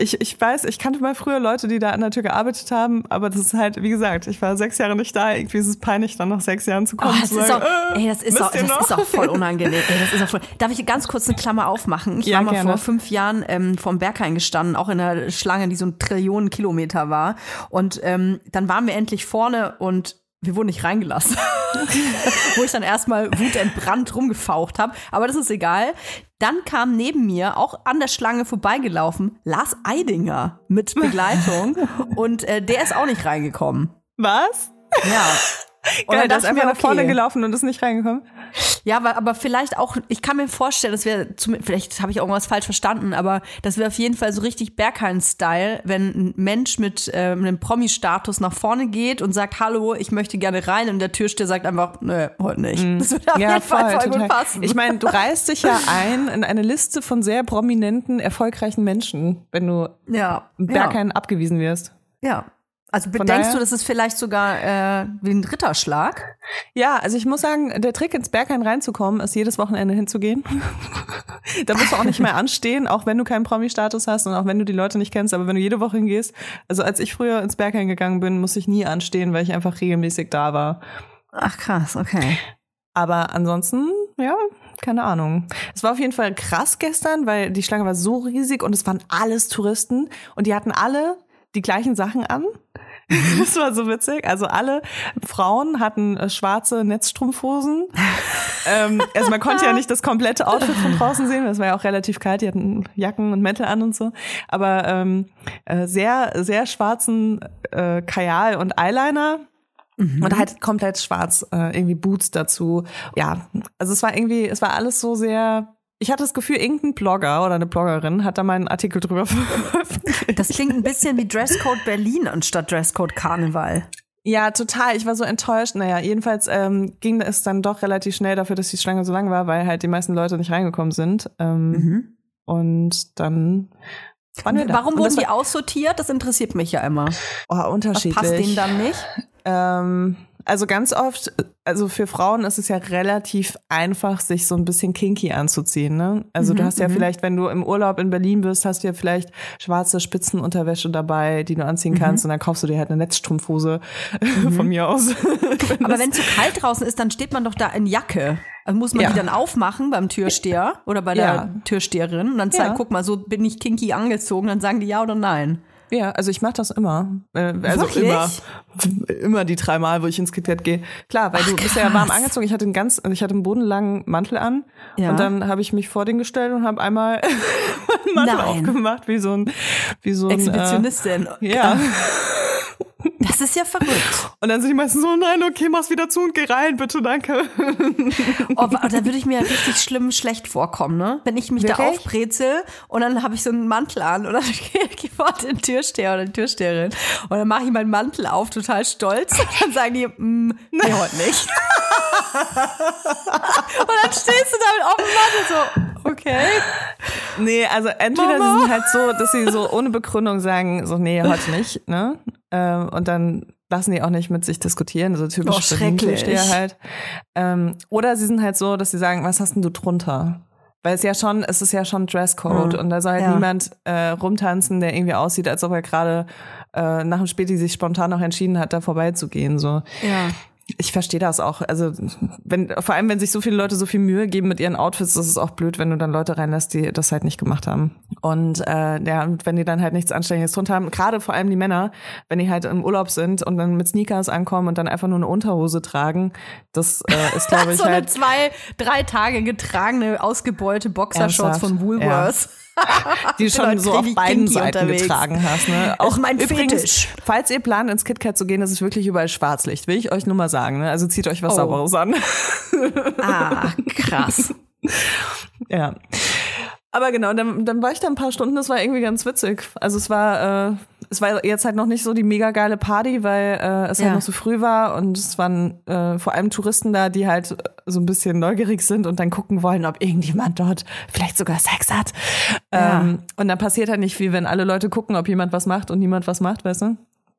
Speaker 1: ich, ich weiß, ich kannte mal früher Leute, die da an der Tür gearbeitet haben, aber das ist halt, wie gesagt, ich war sechs Jahre nicht da. Irgendwie ist es peinlich, dann nach sechs Jahren zu
Speaker 2: Oh,
Speaker 1: kommen.
Speaker 2: das,
Speaker 1: zu
Speaker 2: ist
Speaker 1: sagen,
Speaker 2: auch,
Speaker 1: äh,
Speaker 2: ey, das, ist auch,
Speaker 1: ihr
Speaker 2: das ist auch voll unangenehm. Ey, das ist auch voll. Darf ich ganz kurz eine Klammer aufmachen? Ich
Speaker 1: Ja,
Speaker 2: war mal
Speaker 1: gerne.
Speaker 2: vor fünf Jahren ähm, vom Berghain gestanden, auch in einer Schlange, die so ein Trillionen Kilometer war. Und ähm, dann waren wir endlich vorne und wir wurden nicht reingelassen. Wo ich dann erstmal wutentbrannt rumgefaucht habe. Aber das ist egal. Dann kam neben mir, auch an der Schlange vorbeigelaufen, Lars Eidinger mit Begleitung. und äh, der ist auch nicht reingekommen.
Speaker 1: Was?
Speaker 2: Ja.
Speaker 1: Geil, der ist einfach
Speaker 2: mir,
Speaker 1: nach vorne
Speaker 2: okay.
Speaker 1: gelaufen und ist nicht reingekommen.
Speaker 2: Ja, aber, aber vielleicht auch, ich kann mir vorstellen, das wäre, vielleicht habe ich auch irgendwas falsch verstanden, aber das wäre auf jeden Fall so richtig Berghain-Style, wenn ein Mensch mit äh, einem Promi-Status nach vorne geht und sagt, hallo, ich möchte gerne rein und der Türsteher sagt einfach, nö, heute nicht. Das würde auf jeden Fall voll gut passen.
Speaker 1: Ich meine, du reißt dich ja ein in eine Liste von sehr prominenten, erfolgreichen Menschen, wenn du
Speaker 2: ja,
Speaker 1: Berghain abgewiesen wirst.
Speaker 2: ja. Also
Speaker 1: Von
Speaker 2: denkst
Speaker 1: daher-
Speaker 2: du, das ist vielleicht sogar äh, wie ein Ritterschlag?
Speaker 1: Ja, also ich muss sagen, der Trick ins Berghain reinzukommen, ist jedes Wochenende hinzugehen. da musst du auch nicht mehr anstehen, auch wenn du keinen Promi-Status hast und auch wenn du die Leute nicht kennst, aber wenn du jede Woche hingehst. Also als ich früher ins Berghain gegangen bin, musste ich nie anstehen, weil ich einfach regelmäßig da war.
Speaker 2: Ach krass, okay.
Speaker 1: Aber ansonsten, ja, keine Ahnung. Es war auf jeden Fall krass gestern, weil die Schlange war so riesig und es waren alles Touristen und die hatten alle die gleichen Sachen an. Das war so witzig. Also alle Frauen hatten äh, schwarze Netzstrumpfhosen. ähm, also man konnte ja nicht das komplette Outfit von draußen sehen. Das war ja auch relativ kalt. Die hatten Jacken und Mäntel an und so. Aber ähm, äh, sehr, sehr schwarzen äh, Kajal und Eyeliner. Und halt komplett schwarz, äh, irgendwie Boots dazu. Ja, also es war irgendwie, es war alles so sehr. Ich hatte das Gefühl, irgendein Blogger oder eine Bloggerin hat da mal einen Artikel drüber veröffentlicht.
Speaker 2: Das klingt ein bisschen wie Dresscode Berlin anstatt Dresscode Karneval.
Speaker 1: Ja, total. Ich war so enttäuscht. Naja, jedenfalls ähm, ging es dann doch relativ schnell dafür, dass die Schlange so lang war, weil halt die meisten Leute nicht reingekommen sind. Ähm,
Speaker 2: Mhm.
Speaker 1: Und dann waren wir da.
Speaker 2: Warum wurden die aussortiert? Das interessiert mich ja immer.
Speaker 1: oh,
Speaker 2: Was
Speaker 1: unterschiedlich.
Speaker 2: passt denen dann nicht?
Speaker 1: Ähm, also ganz oft, also für Frauen ist es ja relativ einfach, sich so ein bisschen kinky anzuziehen. Ne? Also du hast ja vielleicht, wenn du im Urlaub in Berlin bist, hast du ja vielleicht schwarze Spitzenunterwäsche dabei, die du anziehen kannst und dann kaufst du dir halt eine Netzstrumpfhose von mir aus.
Speaker 2: Aber wenn es zu kalt draußen ist, dann steht man doch da in Jacke. Also muss man
Speaker 1: Ja.
Speaker 2: die dann aufmachen beim Türsteher oder bei der
Speaker 1: Ja.
Speaker 2: Türsteherin und dann zeigt,
Speaker 1: Ja.
Speaker 2: guck mal, so bin ich kinky angezogen, dann sagen die ja oder nein.
Speaker 1: Ja, also ich mache das immer. Äh, also
Speaker 2: Wirklich?
Speaker 1: immer. Immer die dreimal, wo ich ins KitKat gehe. Klar, weil du bist ja warm angezogen. Ich hatte einen ganz, ich hatte einen bodenlangen Mantel an.
Speaker 2: Ja.
Speaker 1: Und dann habe ich mich vor den gestellt und habe einmal meinen Mantel
Speaker 2: Nein.
Speaker 1: aufgemacht, wie so ein, wie so ein,
Speaker 2: Exhibitionistin.
Speaker 1: Äh, ja.
Speaker 2: Das ist ja verrückt.
Speaker 1: Und dann sind die meisten so, nein, okay, mach's wieder zu und geh rein, bitte, danke.
Speaker 2: Oh, da würde ich mir richtig schlimm schlecht vorkommen, ne? Wenn ich mich da
Speaker 1: Wirklich?
Speaker 2: aufbrezel und dann habe ich so einen Mantel an und dann gehe ich vor den Türsteher oder die Türsteherin und dann mache ich meinen Mantel auf, total stolz und dann sagen die, mm, nee, heute nicht. und dann stehst du da mit offenem Mantel so, okay.
Speaker 1: Nee, also entweder
Speaker 2: Mama.
Speaker 1: sie sind halt so, dass sie so ohne Begründung sagen, so, nee, heute nicht, ne? Ähm, und dann lassen die auch nicht mit sich diskutieren, so
Speaker 2: Oh,
Speaker 1: typisch
Speaker 2: schrecklich.
Speaker 1: Berlin-Klischee halt. Ähm, oder sie sind halt so, dass sie sagen, was hast denn du drunter? Weil es ja schon, es ist ja schon Dresscode
Speaker 2: Mhm.
Speaker 1: und da soll halt
Speaker 2: Ja.
Speaker 1: niemand äh, rumtanzen, der irgendwie aussieht, als ob er gerade äh, nach dem Späti sich spontan noch entschieden hat, da vorbeizugehen. So.
Speaker 2: Ja.
Speaker 1: Ich verstehe das auch. Also wenn, vor allem, wenn sich so viele Leute so viel Mühe geben mit ihren Outfits, das ist auch blöd, wenn du dann Leute reinlässt, die das halt nicht gemacht haben. Und äh, ja, und wenn die dann halt nichts Anständiges drunter haben, gerade vor allem die Männer, wenn die halt im Urlaub sind und dann mit Sneakers ankommen und dann einfach nur eine Unterhose tragen, das äh, ist, glaube ich,
Speaker 2: so eine
Speaker 1: halt.
Speaker 2: zwei, drei Tage getragene, ausgebeulte Boxershorts von Woolworths.
Speaker 1: die schon
Speaker 2: Leute
Speaker 1: so auf beiden
Speaker 2: kinky
Speaker 1: Seiten
Speaker 2: unterwegs.
Speaker 1: getragen hast. Ne?
Speaker 2: Ist mein
Speaker 1: übrigens,
Speaker 2: Fetisch.
Speaker 1: falls ihr plant, ins KitKat zu gehen, das ist wirklich überall Schwarzlicht, will ich euch nur mal sagen. Ne? Also zieht euch was
Speaker 2: Oh.
Speaker 1: Sauberes an.
Speaker 2: Ah, krass.
Speaker 1: Ja. Aber genau, dann, dann war ich da ein paar Stunden, das war irgendwie ganz witzig. Also es war, äh, es war jetzt halt noch nicht so die mega geile Party, weil äh, es
Speaker 2: Ja.
Speaker 1: halt noch so früh war und es waren äh, vor allem Touristen da, die halt so ein bisschen neugierig sind und dann gucken wollen, ob irgendjemand dort vielleicht sogar Sex hat.
Speaker 2: Ja.
Speaker 1: Ähm, und dann passiert halt nicht viel, wenn alle Leute gucken, ob jemand was macht und niemand was macht, weißt du?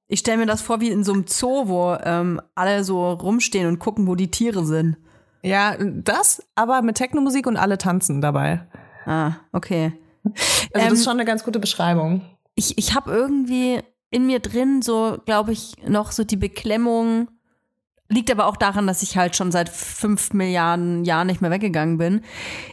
Speaker 2: Ich stelle mir das vor wie in so einem Zoo, wo ähm, alle so rumstehen und gucken, wo die Tiere sind.
Speaker 1: Ja, das, aber mit Technomusik und alle tanzen dabei.
Speaker 2: Ah, okay.
Speaker 1: Also
Speaker 2: Ähm,
Speaker 1: das ist schon eine ganz gute Beschreibung.
Speaker 2: Ich, ich habe irgendwie in mir drin so, glaube ich, noch so die Beklemmung. Liegt aber auch daran, dass ich halt schon seit fünf Milliarden Jahren nicht mehr weggegangen bin.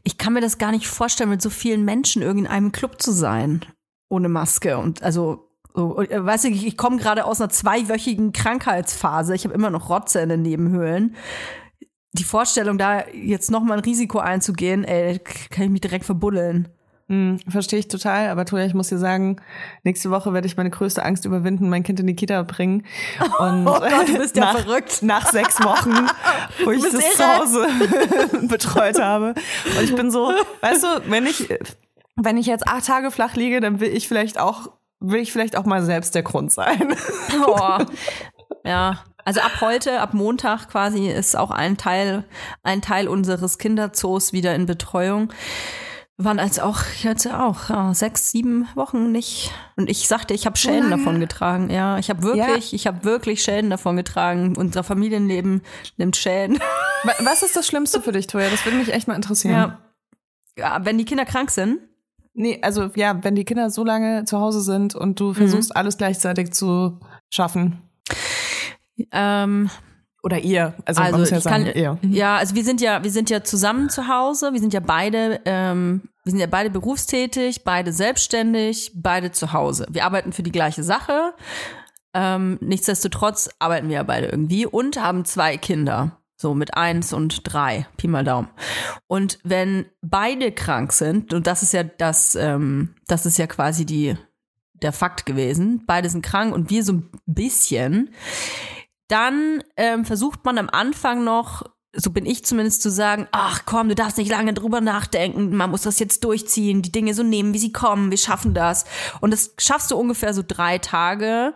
Speaker 2: Ich kann mir das gar nicht vorstellen, mit so vielen Menschen in einem Club zu sein. Ohne Maske. Und also, so, äh, weißt du, ich, ich komme gerade aus einer zweiwöchigen Krankheitsphase. Ich habe immer noch Rotze in den Nebenhöhlen. Die Vorstellung, da jetzt noch mal ein Risiko einzugehen, ey, kann ich mich direkt verbuddeln.
Speaker 1: Hm, verstehe ich total, aber Toja, ich muss dir sagen, nächste Woche werde ich meine größte Angst überwinden, mein Kind in die Kita bringen. Und
Speaker 2: Oh Gott, du bist ja
Speaker 1: nach,
Speaker 2: verrückt.
Speaker 1: Nach sechs Wochen, wo ich das zu
Speaker 2: irre.
Speaker 1: Hause betreut habe. Und ich bin so, weißt du, wenn ich, wenn ich jetzt acht Tage flach liege, dann will ich vielleicht auch, will ich vielleicht auch mal selbst der Grund sein.
Speaker 2: Oh. Ja, also ab heute, ab Montag quasi ist auch ein Teil, ein Teil unseres Kinderzoos wieder in Betreuung. Waren als auch jetzt ja auch ja, sechs, sieben Wochen nicht. Und ich sagte, ich habe Schäden
Speaker 1: lange?
Speaker 2: davon getragen. Ja, ich habe wirklich, ich habe wirklich Schäden davon getragen. Unser Familienleben nimmt Schäden.
Speaker 1: Wa- Was ist das Schlimmste für dich, Toja? Das würde mich echt mal interessieren.
Speaker 2: Ja. ja, wenn die Kinder krank sind.
Speaker 1: Nee, also ja, wenn die Kinder so lange zu Hause sind und
Speaker 2: Mhm.
Speaker 1: du versuchst, alles gleichzeitig zu schaffen.
Speaker 2: Ähm,
Speaker 1: Oder ihr. Also,
Speaker 2: Also
Speaker 1: muss ja
Speaker 2: ich kann,
Speaker 1: sagen, ihr.
Speaker 2: ja, also wir sind ja, wir sind ja zusammen zu Hause. Wir sind ja beide, ähm, wir sind ja beide berufstätig, beide selbstständig, beide zu Hause. Wir arbeiten für die gleiche Sache. Ähm, nichtsdestotrotz arbeiten wir ja beide irgendwie und haben zwei Kinder. So mit eins und drei, Pi mal Daumen. Und wenn beide krank sind, und das ist ja das, ähm, das ist ja quasi die, der Fakt gewesen, beide sind krank und wir so ein bisschen, dann ähm, versucht man am Anfang noch, so bin ich zumindest zu sagen, ach komm, du darfst nicht lange drüber nachdenken, man muss das jetzt durchziehen, die Dinge so nehmen, wie sie kommen, wir schaffen das. Und das schaffst du ungefähr so drei Tage.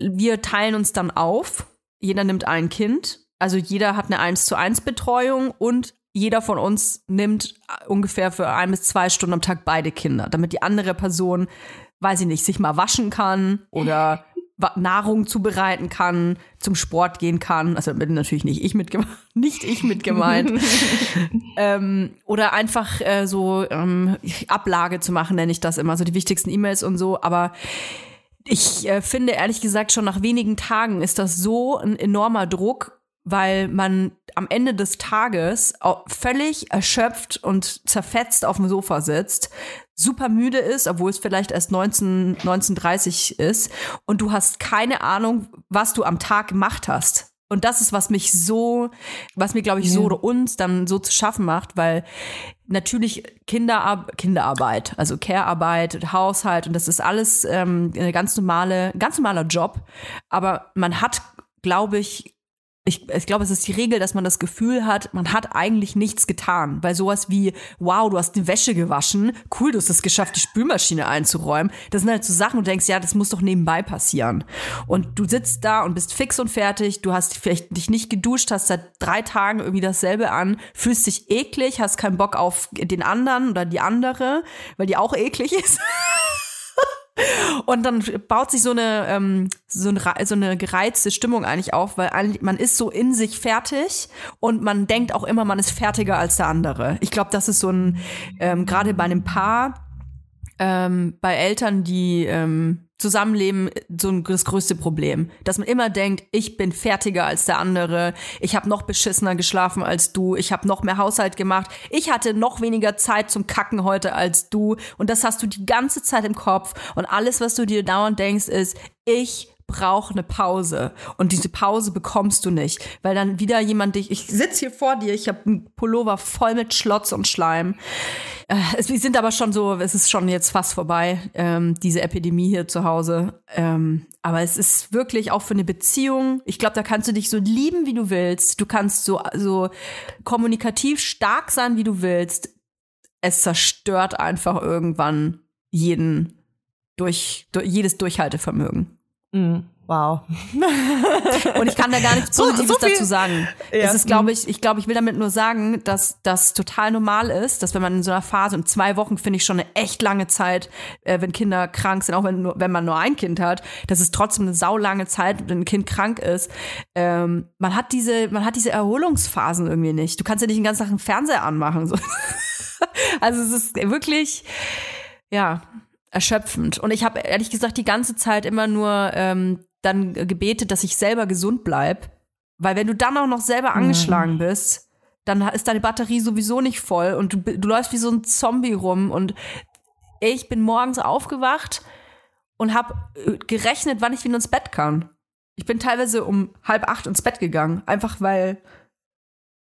Speaker 2: wir teilen uns dann auf. Jeder nimmt ein Kind. Also jeder hat eine 1 zu 1 Betreuung und jeder von uns nimmt ungefähr für ein bis zwei Stunden am Tag beide Kinder, damit die andere Person, weiß ich nicht, sich mal waschen kann oder Nahrung zubereiten kann, zum Sport gehen kann. Also natürlich nicht ich mit nicht ich mit gemeint. ähm, oder einfach äh, so ähm, Ablage zu machen, nenne ich das immer, so die wichtigsten E-Mails und so. Aber ich äh, finde ehrlich gesagt schon nach wenigen Tagen ist das so ein enormer Druck, weil man am Ende des Tages völlig erschöpft und zerfetzt auf dem Sofa sitzt, super müde ist, obwohl es vielleicht erst 19, 19.30 ist und du hast keine Ahnung, was du am Tag gemacht hast. Und das ist, was mich so, was mir, glaube ich, so oder uns dann so zu schaffen macht, weil natürlich Kinderar Kinderarbeit, also Care-Arbeit, Haushalt und das ist alles ähm, eine ganz normale, ganz normaler Job. Aber man hat, glaube ich, ich, ich glaube, es ist die Regel, dass man das Gefühl hat, man hat eigentlich nichts getan. Weil sowas wie, wow, du hast die Wäsche gewaschen, cool, du hast es geschafft, die Spülmaschine einzuräumen. Das sind halt so Sachen, wo du denkst, ja, das muss doch nebenbei passieren. Und du sitzt da und bist fix und fertig, du hast vielleicht dich nicht geduscht, hast seit drei Tagen irgendwie dasselbe an, fühlst dich eklig, hast keinen Bock auf den anderen oder die andere, weil die auch eklig ist. Und dann baut sich so eine, ähm, so, eine, so eine gereizte Stimmung eigentlich auf, weil man ist so in sich fertig und man denkt auch immer, man ist fertiger als der andere. Ich glaube, das ist so ein, ähm, gerade bei einem Paar, ähm, bei Eltern, die ähm, zusammenleben, so ein, das größte Problem. Dass man immer denkt, ich bin fertiger als der andere, ich habe noch beschissener geschlafen als du, ich habe noch mehr Haushalt gemacht, ich hatte noch weniger Zeit zum Kacken heute als du. Und das hast du die ganze Zeit im Kopf. Und alles, was du dir dauernd denkst, ist, ich brauche eine Pause. Und diese Pause bekommst du nicht, weil dann wieder jemand dich, ich sitz hier vor dir, ich habe einen Pullover voll mit Schlotz und Schleim. Äh, es, wir sind aber schon so, es ist schon jetzt fast vorbei, ähm, diese Epidemie hier zu Hause. Ähm, aber es ist wirklich auch für eine Beziehung, ich glaube, da kannst du dich so lieben, wie du willst. Du kannst so, so kommunikativ stark sein, wie du willst. Es zerstört einfach irgendwann jeden durch, durch jedes Durchhaltevermögen.
Speaker 1: Mhm. Wow.
Speaker 2: Und ich kann da gar nichts
Speaker 1: So-
Speaker 2: Positives
Speaker 1: so viel-
Speaker 2: dazu sagen.
Speaker 1: Ja.
Speaker 2: Es ist, glaube ich, ich glaube, ich will damit nur sagen, dass das total normal ist, dass wenn man in so einer Phase und zwei Wochen finde ich schon eine echt lange Zeit, äh, wenn Kinder krank sind, auch wenn, nur, wenn man nur ein Kind hat, das ist trotzdem eine saulange Zeit, wenn ein Kind krank ist. Ähm, man hat diese, man hat diese Erholungsphasen irgendwie nicht. Du kannst ja nicht den ganzen Tag einen Fernseher anmachen. So. also es ist wirklich, ja, erschöpfend. Und ich habe ehrlich gesagt die ganze Zeit immer nur ähm, dann gebetet, dass ich selber gesund bleib. Weil wenn du dann auch noch selber angeschlagen bist, dann ist deine Batterie sowieso nicht voll und du, du läufst wie so ein Zombie rum. Und ich bin morgens aufgewacht und habe gerechnet, wann ich wieder ins Bett kann. Ich bin teilweise um halb acht ins Bett gegangen, einfach weil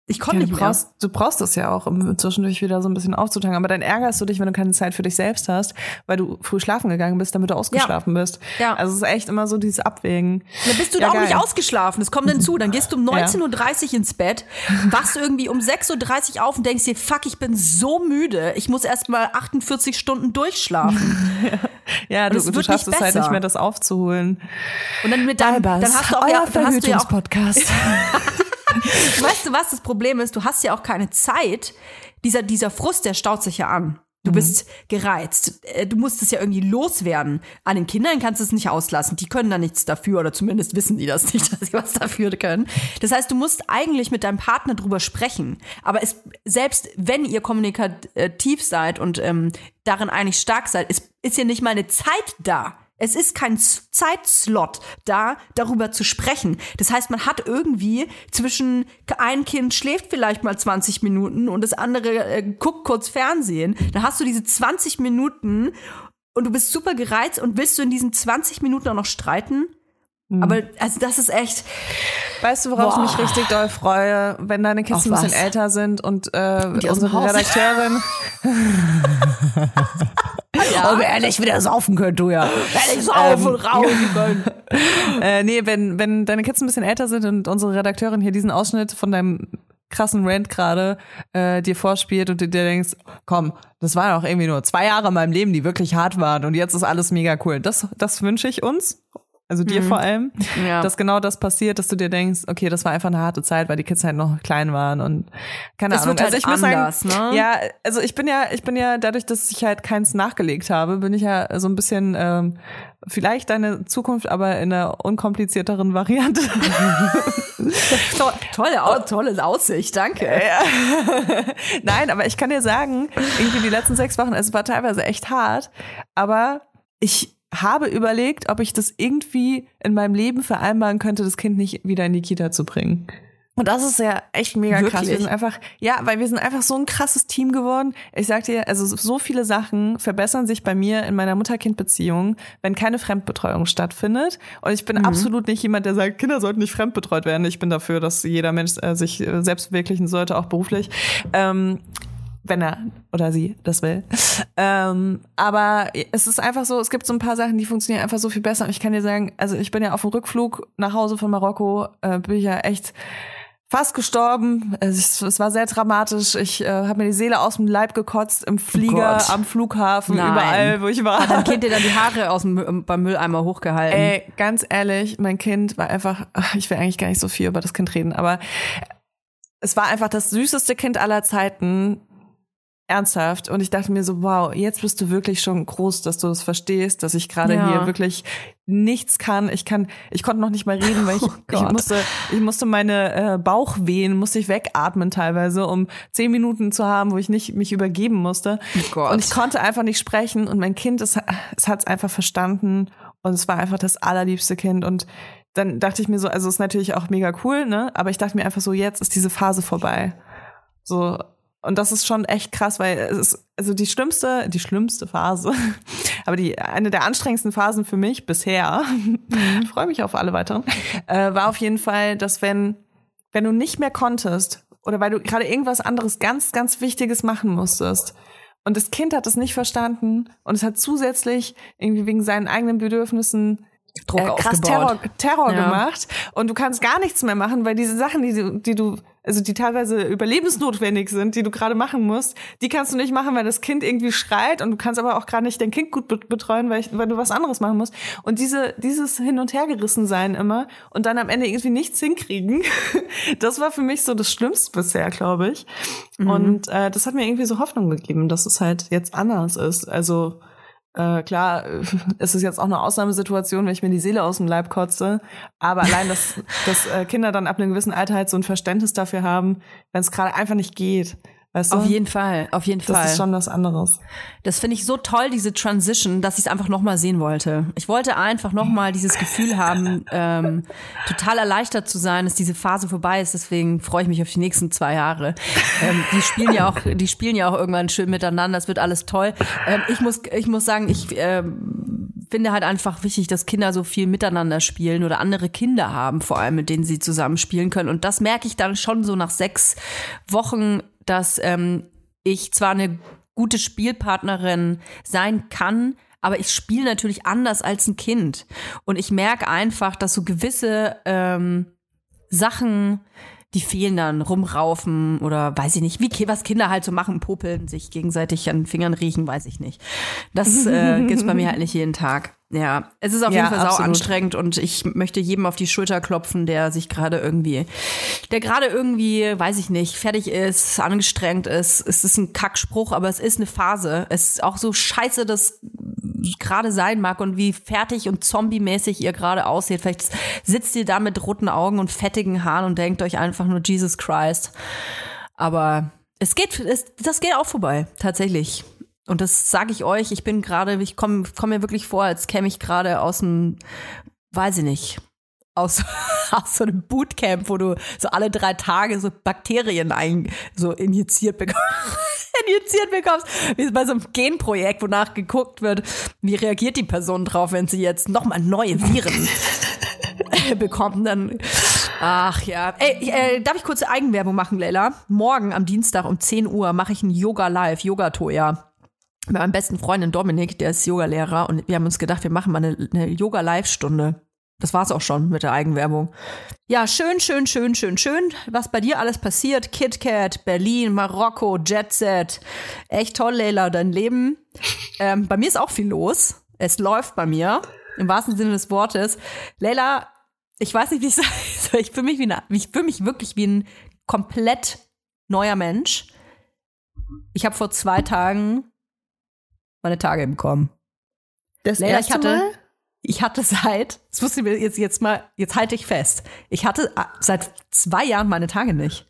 Speaker 2: ich konnte
Speaker 1: Ja,
Speaker 2: nicht
Speaker 1: du,
Speaker 2: mehr.
Speaker 1: brauchst, du brauchst das ja auch, um zwischendurch wieder so ein bisschen aufzutanken. Aber dann ärgerst du dich, wenn du keine Zeit für dich selbst hast, weil du früh schlafen gegangen bist, damit du ausgeschlafen bist.
Speaker 2: Ja.
Speaker 1: Also es ist echt immer so dieses Abwägen.
Speaker 2: Dann bist du
Speaker 1: Ja,
Speaker 2: auch
Speaker 1: geil.
Speaker 2: nicht ausgeschlafen. Das kommt hinzu. Dann gehst du um
Speaker 1: Ja.
Speaker 2: 19.30 Uhr ins Bett, wachst irgendwie um 6.30 Uhr auf und denkst dir, fuck, ich bin so müde. Ich muss erst mal 48 Stunden durchschlafen.
Speaker 1: Ja, du, du schaffst es halt nicht mehr, das aufzuholen.
Speaker 2: Und dann mit deinem, dann hast du auch ja, dann hast du ja auch,
Speaker 1: Podcast.
Speaker 2: weißt du was das Problem ist? Du hast ja auch keine Zeit. Dieser, dieser Frust, der staut sich ja an. Du bist gereizt. Äh, Du musst es ja irgendwie loswerden. An den Kindern kannst du es nicht auslassen. Die können da nichts dafür oder zumindest wissen die das nicht, dass sie was dafür können. Das heißt, du musst eigentlich mit deinem Partner drüber sprechen. Aber es, selbst wenn ihr kommunikativ seid und ähm, darin eigentlich stark seid, ist, ist ja nicht mal eine Zeit da. Es ist kein Zeitslot da, darüber zu sprechen. Das heißt, man hat irgendwie zwischen ein Kind schläft vielleicht mal 20 Minuten und das andere äh, guckt kurz Fernsehen. Dann hast du diese 20 Minuten und du bist super gereizt und willst du in diesen 20 Minuten auch noch streiten? Aber also das ist echt.
Speaker 1: Weißt du, worauf
Speaker 2: Boah.
Speaker 1: ich mich richtig doll freue, wenn deine Kids ein bisschen älter sind und äh, unsere. Redakteurin
Speaker 2: Ja.
Speaker 1: Oh, ehrlich wieder saufen könnt du ja.
Speaker 2: Ehrlich saufen und rauchen können.
Speaker 1: Äh, nee, wenn, wenn deine Kids ein bisschen älter sind und unsere Redakteurin hier diesen Ausschnitt von deinem krassen Rant gerade äh, dir vorspielt und du dir denkst, komm, das waren auch irgendwie nur zwei Jahre in meinem Leben, die wirklich hart waren und jetzt ist alles mega cool. Das, das wünsche ich uns also dir vor allem,
Speaker 2: Ja.
Speaker 1: dass genau das passiert, dass du dir denkst, okay, das war einfach eine harte Zeit, weil die Kids halt noch klein waren und keine
Speaker 2: Es
Speaker 1: Ahnung.
Speaker 2: wird halt
Speaker 1: also ich muss
Speaker 2: anders,
Speaker 1: sagen,
Speaker 2: ne?
Speaker 1: ja, also ich bin ja, ich bin ja dadurch, dass ich halt keins nachgelegt habe, bin ich ja so ein bisschen ähm, vielleicht deine Zukunft, aber in einer unkomplizierteren Variante.
Speaker 2: To tolle, Au tolle Aussicht, danke.
Speaker 1: Nein, aber ich kann dir sagen, irgendwie die letzten sechs Wochen, es war teilweise echt hart, aber ich habe überlegt, ob ich das irgendwie in meinem Leben vereinbaren könnte, das Kind nicht wieder in die Kita zu bringen. Und das ist ja echt mega krass. Wir
Speaker 2: Wirklich?
Speaker 1: sind einfach, ja, weil wir sind einfach so ein krasses Team geworden. Ich sag dir, also so viele Sachen verbessern sich bei mir in meiner Mutter-Kind-Beziehung, wenn keine Fremdbetreuung stattfindet. Und ich bin absolut nicht jemand, der sagt, Kinder sollten nicht fremdbetreut werden. Ich bin dafür, dass jeder Mensch äh, sich äh, selbst verwirklichen sollte, auch beruflich. Ähm, wenn er oder sie das will. Ähm, aber es ist einfach so, es gibt so ein paar Sachen, die funktionieren einfach so viel besser. Und ich kann dir sagen, also ich bin ja auf dem Rückflug nach Hause von Marokko, äh, bin ich ja echt fast gestorben. Es, es war sehr dramatisch. Ich äh, habe mir die Seele aus dem Leib gekotzt im Flieger,
Speaker 2: Gott.
Speaker 1: am Flughafen,
Speaker 2: Nein.
Speaker 1: überall, wo ich war.
Speaker 2: Hat dein Kind dir dann die Haare aus dem, Mü- beim Mülleimer hochgehalten?
Speaker 1: Ey, ganz ehrlich, mein Kind war einfach, ach, ich will eigentlich gar nicht so viel über das Kind reden, aber es war einfach das süßeste Kind aller Zeiten. Ernsthaft. Und ich dachte mir so, wow, jetzt bist du wirklich schon groß, dass du das verstehst, dass ich gerade
Speaker 2: Ja.
Speaker 1: hier wirklich nichts kann. Ich kann, ich konnte noch nicht mal reden, weil ich,
Speaker 2: Oh
Speaker 1: ich musste, ich musste meine äh, Bauchwehen, musste ich wegatmen teilweise, um zehn Minuten zu haben, wo ich nicht mich übergeben musste.
Speaker 2: Gott.
Speaker 1: Und ich konnte einfach nicht sprechen und mein Kind, es, es hat es einfach verstanden und es war einfach das allerliebste Kind und dann dachte ich mir so, also ist natürlich auch mega cool, ne? Aber ich dachte mir einfach so, jetzt ist diese Phase vorbei. So und das ist schon echt krass, weil es ist also die schlimmste, die schlimmste Phase, aber die eine der anstrengendsten Phasen für mich bisher. Ich freue mich auf alle weiteren. Äh, war auf jeden Fall, dass wenn wenn du nicht mehr konntest oder weil du gerade irgendwas anderes ganz ganz Wichtiges machen musstest und das Kind hat es nicht verstanden und es hat zusätzlich irgendwie wegen seinen eigenen Bedürfnissen
Speaker 2: Druck
Speaker 1: äh, krass
Speaker 2: aufgebaut.
Speaker 1: Terror, Terror
Speaker 2: Ja.
Speaker 1: gemacht und du kannst gar nichts mehr machen, weil diese Sachen, die du, die du, also die teilweise überlebensnotwendig sind, die du gerade machen musst, die kannst du nicht machen, weil das Kind irgendwie schreit und du kannst aber auch gerade nicht dein Kind gut be- betreuen, weil, ich, weil du was anderes machen musst. Und diese, dieses Hin- und Hergerissen sein immer und dann am Ende irgendwie nichts hinkriegen, das war für mich so das Schlimmste bisher, glaube ich. Und äh, das hat mir irgendwie so Hoffnung gegeben, dass es halt jetzt anders ist. Also äh, klar, äh, es ist jetzt auch eine Ausnahmesituation, wenn ich mir die Seele aus dem Leib kotze. Aber allein, dass, dass äh, Kinder dann ab einem gewissen Alter halt so ein Verständnis dafür haben, wenn es gerade einfach nicht geht. Weißt du?
Speaker 2: Auf jeden Fall, auf jeden
Speaker 1: das
Speaker 2: Fall.
Speaker 1: ist schon was anderes.
Speaker 2: Das finde ich so toll, diese Transition, dass ich es einfach nochmal sehen wollte. Ich wollte einfach nochmal dieses Gefühl haben, ähm, total erleichtert zu sein, dass diese Phase vorbei ist. Deswegen freue ich mich auf die nächsten zwei Jahre. Ähm, die spielen ja auch, die spielen ja auch irgendwann schön miteinander. Es wird alles toll. Ähm, ich muss, ich muss sagen, ich ähm, finde halt einfach wichtig, dass Kinder so viel miteinander spielen oder andere Kinder haben, vor allem mit denen sie zusammen spielen können. Und das merke ich dann schon so nach sechs Wochen, dass ähm, ich zwar eine gute Spielpartnerin sein kann, aber ich spiele natürlich anders als ein Kind. Und ich merke einfach, dass so gewisse ähm, Sachen, die fehlen dann, rumraufen oder weiß ich nicht, wie was Kinder halt so machen, popeln, sich gegenseitig an den Fingern riechen, weiß ich nicht. Das äh, gibt's bei mir halt nicht jeden Tag. Ja, es ist auf
Speaker 1: Ja,
Speaker 2: jeden Fall sau anstrengend und ich möchte jedem auf die Schulter klopfen, der sich gerade irgendwie, der gerade irgendwie, weiß ich nicht, fertig ist, angestrengt ist. Es ist ein Kackspruch, aber es ist eine Phase. Es ist auch so scheiße, das gerade sein mag und wie fertig und zombie-mäßig ihr gerade aussieht. Vielleicht sitzt ihr da mit roten Augen und fettigen Haaren und denkt euch einfach nur Jesus Christ. Aber es geht, es, das geht auch vorbei, tatsächlich. Und das sage ich euch, ich bin gerade, ich komme komm mir wirklich vor, als käme ich gerade aus dem, weiß ich nicht, aus, aus so einem Bootcamp, wo du so alle drei Tage so Bakterien ein, so injiziert bekommst. injiziert bekommst, wie bei so einem Genprojekt, wonach geguckt wird, wie reagiert die Person drauf, wenn sie jetzt nochmal neue Viren bekommt. Dann, ach ja. Ey, äh, darf ich kurze Eigenwerbung machen, Leila? Morgen am Dienstag um 10 Uhr mache ich ein Yoga Live, Yoga Toya. Mit meinem besten Freundin Dominik, der ist Yogalehrer und wir haben uns gedacht, wir machen mal eine, eine Yoga-Live-Stunde. Das war's auch schon mit der Eigenwerbung. Ja, schön, schön, schön, schön, schön. Was bei dir alles passiert. KitKat, Berlin, Marokko, Jet Set. Echt toll, Leila, dein Leben. Ähm, bei mir ist auch viel los. Es läuft bei mir. im wahrsten Sinne des Wortes. Leila, ich weiß nicht, wie ich soll. Ich fühle mich, fühle mich wirklich wie ein komplett neuer Mensch. Ich habe vor zwei Tagen meine Tage bekommen.
Speaker 1: Das
Speaker 2: Leila,
Speaker 1: erste
Speaker 2: ich hatte,
Speaker 1: Mal?
Speaker 2: ich hatte seit, das musst du mir jetzt, jetzt mal, jetzt halte ich fest. Ich hatte äh, seit zwei Jahren meine Tage nicht.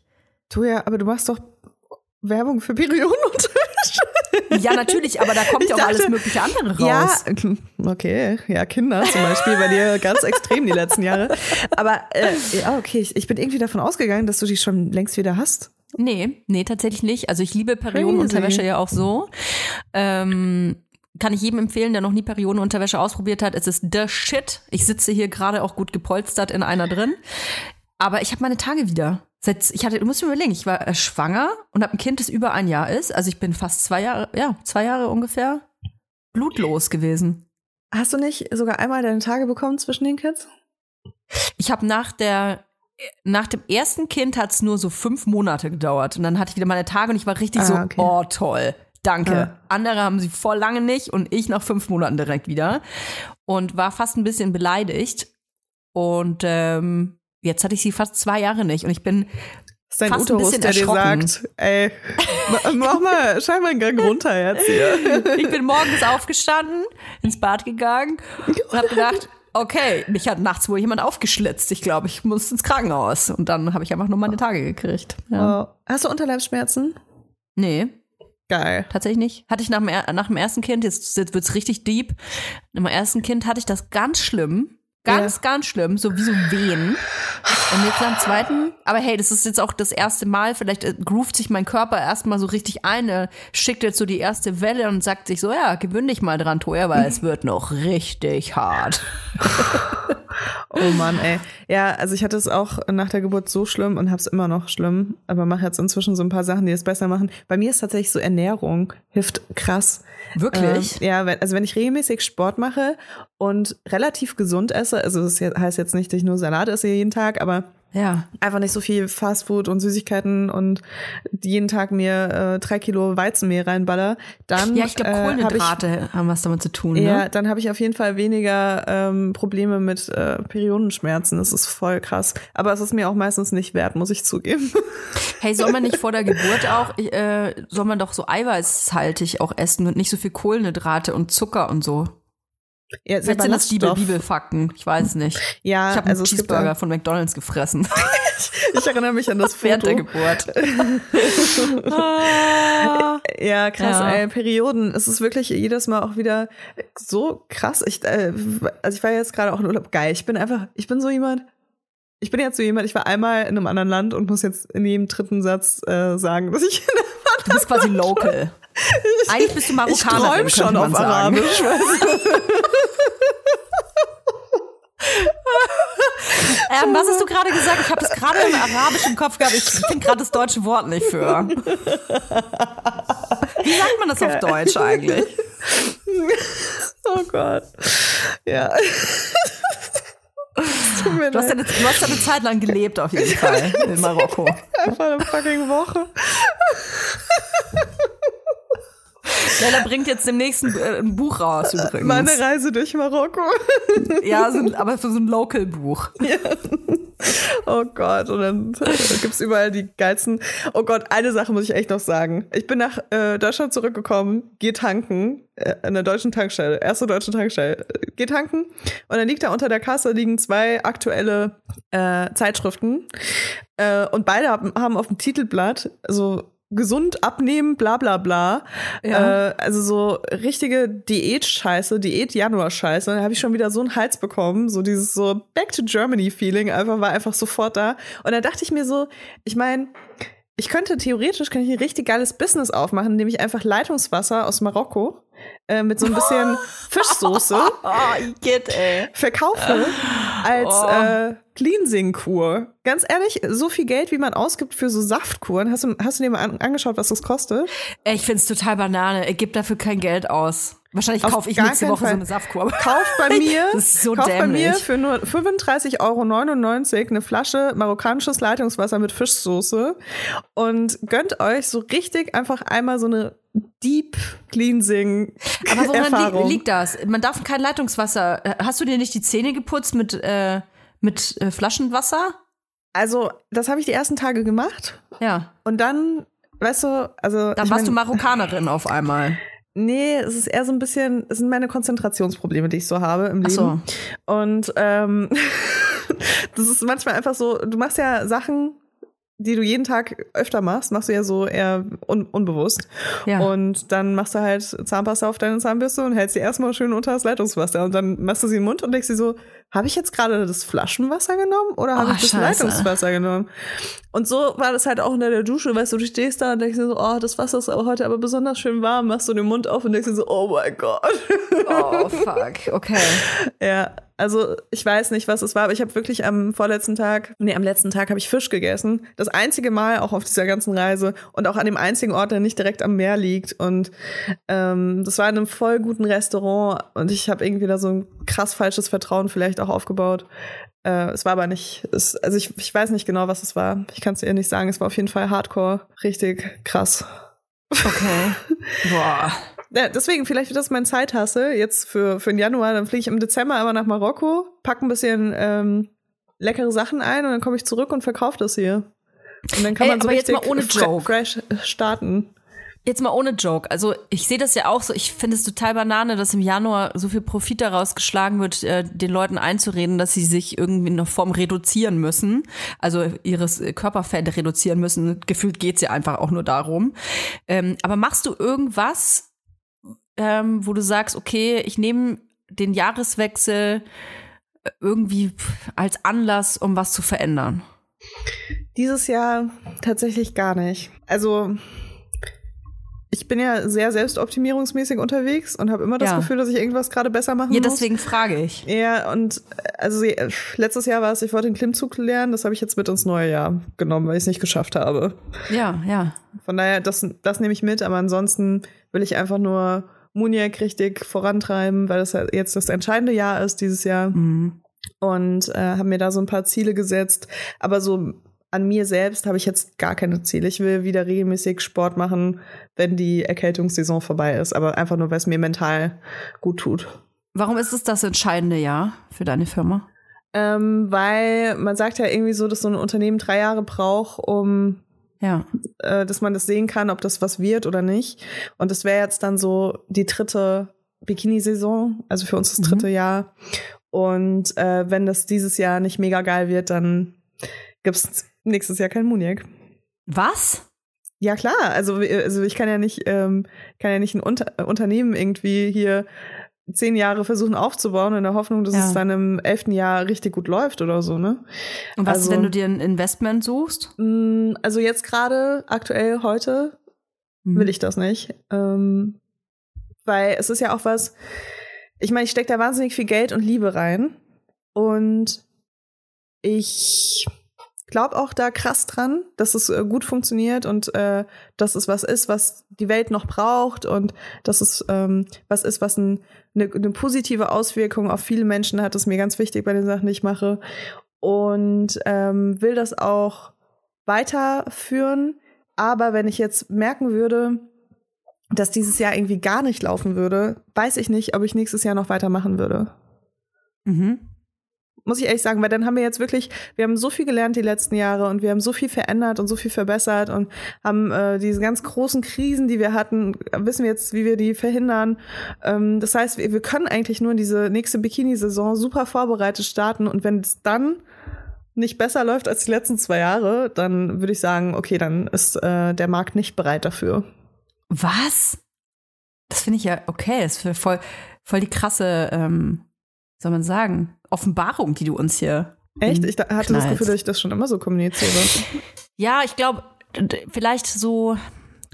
Speaker 1: Du ja, aber du machst doch Werbung für Periodenunterwäsche.
Speaker 2: Ja, natürlich, aber da kommt
Speaker 1: Ich
Speaker 2: ja auch
Speaker 1: dachte-
Speaker 2: alles mögliche andere
Speaker 1: Ja,
Speaker 2: raus.
Speaker 1: okay. Ja, Kinder zum Beispiel bei dir ganz extrem die letzten Jahre. Aber äh, ja, okay, ich, ich bin irgendwie davon ausgegangen, dass du die schon längst wieder hast.
Speaker 2: Nee, nee, tatsächlich nicht. Also ich liebe Periodenunterwäsche ja auch so. Ähm, kann ich jedem empfehlen, der noch nie Periodenunterwäsche ausprobiert hat. Es ist the shit. Ich sitze hier gerade auch gut gepolstert in einer drin. Aber ich habe meine Tage wieder. Seit, ich hatte, du musst mir überlegen, ich war äh, schwanger und habe ein Kind, das über ein Jahr ist. Also ich bin fast zwei Jahre, ja, zwei Jahre ungefähr blutlos gewesen.
Speaker 1: Hast du nicht sogar einmal deine Tage bekommen zwischen den Kids?
Speaker 2: Ich habe nach der nach dem ersten Kind hat es nur so fünf Monate gedauert und dann hatte ich wieder meine Tage und ich war richtig
Speaker 1: Ah,
Speaker 2: so,
Speaker 1: okay.
Speaker 2: oh toll, danke.
Speaker 1: Ja.
Speaker 2: Andere haben sie voll lange nicht und ich nach fünf Monaten direkt wieder und war fast ein bisschen beleidigt und ähm, jetzt hatte ich sie fast zwei Jahre nicht und ich bin
Speaker 1: ist dein
Speaker 2: Fast ein
Speaker 1: Uterus,
Speaker 2: bisschen
Speaker 1: der dir
Speaker 2: erschrocken.
Speaker 1: sagt, ey, ma- mach mal, schau mal einen Gang runter jetzt hier.
Speaker 2: ich bin morgens aufgestanden, ins Bad gegangen und habe gedacht, okay, mich hat nachts wohl jemand aufgeschlitzt. Ich glaube, ich muss ins Krankenhaus. Und dann habe ich einfach nur meine Tage gekriegt. Ja.
Speaker 1: Oh. Hast du Unterleibsschmerzen?
Speaker 2: Nee,
Speaker 1: Geil.
Speaker 2: tatsächlich nicht. Hatte ich nach dem, nach dem ersten Kind, jetzt, jetzt wird's richtig deep. Nach dem ersten Kind hatte ich das ganz schlimm. Ganz, ganz schlimm, so wie so Wehen. Und jetzt am zweiten, aber hey, das ist jetzt auch das erste Mal, vielleicht äh, groovt sich mein Körper erstmal so richtig ein, schickt jetzt so die erste Welle und sagt sich so, ja, gewöhn dich mal dran, Toya, weil es wird noch richtig hart.
Speaker 1: Oh Mann, ey. Ja, also ich hatte es auch nach der Geburt so schlimm und hab's immer noch schlimm, aber mache jetzt inzwischen so ein paar Sachen, die es besser machen. Bei mir ist tatsächlich so Ernährung hilft krass.
Speaker 2: Wirklich?
Speaker 1: Ähm, ja, wenn, also wenn ich regelmäßig Sport mache und relativ gesund esse, also das heißt jetzt nicht, dass ich nur Salat esse jeden Tag, aber
Speaker 2: Ja.
Speaker 1: einfach nicht so viel Fastfood und Süßigkeiten und jeden Tag mir äh, drei Kilo Weizenmehl reinballer, dann
Speaker 2: Ja, ich glaube,
Speaker 1: äh, hab
Speaker 2: Kohlenhydrate haben was damit zu tun,
Speaker 1: ich,
Speaker 2: ne?
Speaker 1: ja, dann habe ich auf jeden Fall weniger ähm, Probleme mit äh, Periodenschmerzen. Das ist voll krass. Aber es ist mir auch meistens nicht wert, muss ich zugeben.
Speaker 2: Hey, soll man nicht vor der Geburt auch, äh, soll man doch so eiweißhaltig auch essen und nicht so viel Kohlenhydrate und Zucker und so?
Speaker 1: Ja,
Speaker 2: Vielleicht sind das Bibel, Bibelfakten, ich weiß nicht.
Speaker 1: Ja,
Speaker 2: Ich habe einen
Speaker 1: also gibt
Speaker 2: Cheeseburger von McDonalds gefressen
Speaker 1: ich erinnere mich an das
Speaker 2: während der
Speaker 1: Foto.
Speaker 2: Geburt.
Speaker 1: Ja, krass,
Speaker 2: Ja.
Speaker 1: ey, Perioden. Es ist wirklich jedes Mal auch wieder so krass. Ich, äh, also ich war jetzt gerade auch in Urlaub. Geil. Ich bin einfach, ich bin so jemand, ich bin jetzt so jemand, ich war einmal in einem anderen Land und muss jetzt in jedem dritten Satz äh, sagen, dass ich
Speaker 2: Du bist quasi local. Eigentlich bist du
Speaker 1: ich
Speaker 2: Marokkanerin,
Speaker 1: träum schon auf
Speaker 2: sagen.
Speaker 1: Arabisch. weißt du?
Speaker 2: Ähm, was hast du gerade gesagt? Ich habe es gerade im Arabisch im Kopf gehabt. Ich finde gerade das deutsche Wort nicht für. Wie sagt man das auf Deutsch eigentlich?
Speaker 1: Oh Gott. Ja.
Speaker 2: Du hast,
Speaker 1: leid.
Speaker 2: eine, du hast eine Zeit lang gelebt auf jeden Fall in Marokko.
Speaker 1: Einfach eine fucking Woche.
Speaker 2: Leila bringt jetzt demnächst ein, äh, ein Buch raus übrigens.
Speaker 1: Meine Reise durch Marokko.
Speaker 2: ja, so, aber für so ein Local-Buch.
Speaker 1: Oh Gott, und dann äh, gibt's überall die geilsten. Oh Gott, eine Sache muss ich echt noch sagen. Ich bin nach äh, Deutschland zurückgekommen, geh tanken, äh, in der deutschen Tankstelle, erste deutsche Tankstelle, äh, geh tanken und dann liegt da unter der Kasse liegen zwei aktuelle äh, Zeitschriften äh, und beide haben, haben auf dem Titelblatt so gesund abnehmen, bla bla bla.
Speaker 2: Ja.
Speaker 1: Äh, also so richtige Diät-Scheiße, Diät-Januar-Scheiße. Da habe ich schon wieder so einen Hals bekommen. So dieses so Back to Germany-Feeling einfach war einfach sofort da. Und dann dachte ich mir so, ich meine, ich könnte theoretisch könnte ich ein richtig geiles Business aufmachen, indem ich einfach Leitungswasser aus Marokko äh, mit so ein bisschen Fischsoße
Speaker 2: Oh, Igitt, ey.
Speaker 1: verkaufe als
Speaker 2: Oh.
Speaker 1: äh, Cleansing-Kur. Ganz ehrlich, so viel Geld, wie man ausgibt für so Saftkuren, hast du, hast du dir mal an, angeschaut, was das kostet?
Speaker 2: Ich find's total Banane. Ich gebe dafür kein Geld aus. Wahrscheinlich
Speaker 1: Auf
Speaker 2: kaufe ich nächste Woche so
Speaker 1: Fall.
Speaker 2: eine Saftkur.
Speaker 1: Kauf bei mir,
Speaker 2: so
Speaker 1: kauf bei mir für nur 35,99 Euro eine Flasche marokkanisches Leitungswasser mit Fischsoße und gönnt euch so richtig einfach einmal so eine Deep Cleansing
Speaker 2: Aber woran
Speaker 1: Erfahrung.
Speaker 2: li liegt das? Man darf kein Leitungswasser. Hast du dir nicht die Zähne geputzt mit, äh, mit äh, Flaschenwasser?
Speaker 1: Also, das habe ich die ersten Tage gemacht
Speaker 2: Ja.
Speaker 1: und dann, weißt du, also
Speaker 2: Dann warst
Speaker 1: mein,
Speaker 2: du Marokkanerin auf einmal.
Speaker 1: Nee, es ist eher so ein bisschen, es sind meine Konzentrationsprobleme, die ich so habe im
Speaker 2: Ach so.
Speaker 1: Leben. Und ähm, das ist manchmal einfach so, du machst ja Sachen, die du jeden Tag öfter machst, machst du ja so eher un unbewusst.
Speaker 2: Ja.
Speaker 1: Und dann machst du halt Zahnpasta auf deine Zahnbürste und hältst sie erstmal schön unter das Leitungswasser. Und dann machst du sie im Mund und denkst dir so, habe ich jetzt gerade das Flaschenwasser genommen oder habe
Speaker 2: Oh,
Speaker 1: ich das
Speaker 2: Scheiße.
Speaker 1: Leitungswasser genommen? Und so war das halt auch unter der Dusche, weißt du, du stehst da und denkst dir so, oh, das Wasser ist aber heute aber besonders schön warm, machst du den Mund auf und denkst dir so, oh mein Gott.
Speaker 2: Oh, fuck. Okay.
Speaker 1: Ja, also ich weiß nicht, was es war, aber ich habe wirklich am vorletzten Tag, nee, am letzten Tag habe ich Fisch gegessen. Das einzige Mal auch auf dieser ganzen Reise und auch an dem einzigen Ort, der nicht direkt am Meer liegt. Und ähm, das war in einem voll guten Restaurant und ich habe irgendwie da so ein krass falsches Vertrauen vielleicht auch aufgebaut. Äh, es war aber nicht, es, also ich, ich weiß nicht genau, was es war. Ich kann es dir nicht sagen. Es war auf jeden Fall hardcore, richtig krass.
Speaker 2: Okay. Boah.
Speaker 1: Ja, deswegen, vielleicht wird das mein Zeithassel jetzt für, für den Januar. Dann fliege ich im Dezember immer nach Marokko, pack ein bisschen ähm, leckere Sachen ein und dann komme ich zurück und verkaufe das hier. Und dann kann
Speaker 2: Ey,
Speaker 1: man so
Speaker 2: aber jetzt
Speaker 1: richtig
Speaker 2: mal ohne Joke.
Speaker 1: fresh starten.
Speaker 2: Jetzt mal ohne Joke. Also ich sehe das ja auch so. Ich finde es total banane, dass im Januar so viel Profit daraus geschlagen wird, äh, den Leuten einzureden, dass sie sich irgendwie in einer Form reduzieren müssen. Also ihres äh, Körperfett reduzieren müssen. Gefühlt geht's ja einfach auch nur darum. Ähm, aber machst du irgendwas, ähm, wo du sagst, okay, ich nehme den Jahreswechsel äh, irgendwie als Anlass, um was zu verändern?
Speaker 1: Dieses Jahr tatsächlich gar nicht. Also ich bin ja sehr selbstoptimierungsmäßig unterwegs und habe immer das
Speaker 2: Ja.
Speaker 1: Gefühl, dass ich irgendwas gerade besser machen
Speaker 2: Ja,
Speaker 1: muss.
Speaker 2: deswegen frage ich.
Speaker 1: Ja, und äh, also letztes Jahr war es, ich wollte den Klimmzug lernen, das habe ich jetzt mit ins neue Jahr genommen, weil ich es nicht geschafft habe.
Speaker 2: Ja, ja.
Speaker 1: Von daher, das, das nehme ich mit, aber ansonsten will ich einfach nur Muniac richtig vorantreiben, weil das ja jetzt das entscheidende Jahr ist dieses Jahr.
Speaker 2: Mhm.
Speaker 1: Und äh, habe mir da so ein paar Ziele gesetzt. Aber so an mir selbst habe ich jetzt gar keine Ziele. Ich will wieder regelmäßig Sport machen, wenn die Erkältungssaison vorbei ist. Aber einfach nur, weil es mir mental gut tut.
Speaker 2: Warum ist es das entscheidende Jahr für deine Firma?
Speaker 1: Ähm, weil man sagt ja irgendwie so, dass so ein Unternehmen drei Jahre braucht, um
Speaker 2: Ja.
Speaker 1: äh, dass man das sehen kann, ob das was wird oder nicht. Und das wäre jetzt dann so die dritte Bikini-Saison, also für uns das dritte Jahr. Und äh, wenn das dieses Jahr nicht mega geil wird, dann gibt's nächstes Jahr kein Muniac.
Speaker 2: Was?
Speaker 1: Ja klar, also, also ich kann ja nicht, ähm, kann ja nicht ein Unter äh, Unternehmen irgendwie hier zehn Jahre versuchen aufzubauen in der Hoffnung, dass
Speaker 2: Ja.
Speaker 1: es dann im elften Jahr richtig gut läuft oder so, ne?
Speaker 2: Und was,
Speaker 1: Also-
Speaker 2: wenn du dir ein Investment suchst?
Speaker 1: Mm, Also jetzt gerade, aktuell heute,
Speaker 2: Mhm.
Speaker 1: will ich das nicht. Ähm, weil es ist ja auch was, ich meine, ich stecke da wahnsinnig viel Geld und Liebe rein. Und ich glaube auch da krass dran, dass es äh, gut funktioniert und äh, dass es was ist, was die Welt noch braucht und dass es ähm, was ist, was ein, eine, eine positive Auswirkung auf viele Menschen hat. Das ist mir ganz wichtig bei den Sachen, die ich mache. Und ähm, will das auch weiterführen. Aber wenn ich jetzt merken würde, dass dieses Jahr irgendwie gar nicht laufen würde, weiß ich nicht, ob ich nächstes Jahr noch weitermachen würde.
Speaker 2: Mhm.
Speaker 1: Muss ich ehrlich sagen, weil dann haben wir jetzt wirklich, wir haben so viel gelernt die letzten Jahre und wir haben so viel verändert und so viel verbessert und haben äh, diese ganz großen Krisen, die wir hatten, wissen wir jetzt, wie wir die verhindern. Ähm, das heißt, wir, wir können eigentlich nur in diese nächste Bikini-Saison super vorbereitet starten und wenn es dann nicht besser läuft als die letzten zwei Jahre, dann würde ich sagen, okay, dann ist äh, der Markt nicht bereit dafür.
Speaker 2: Was? Das finde ich ja okay. Das ist voll, voll die krasse, ähm, soll man sagen, Offenbarung, die du uns hier.
Speaker 1: Echt? Ich hatte das
Speaker 2: Knallst.
Speaker 1: Gefühl, dass ich das schon immer so kommuniziere.
Speaker 2: Ja, ich glaube, vielleicht so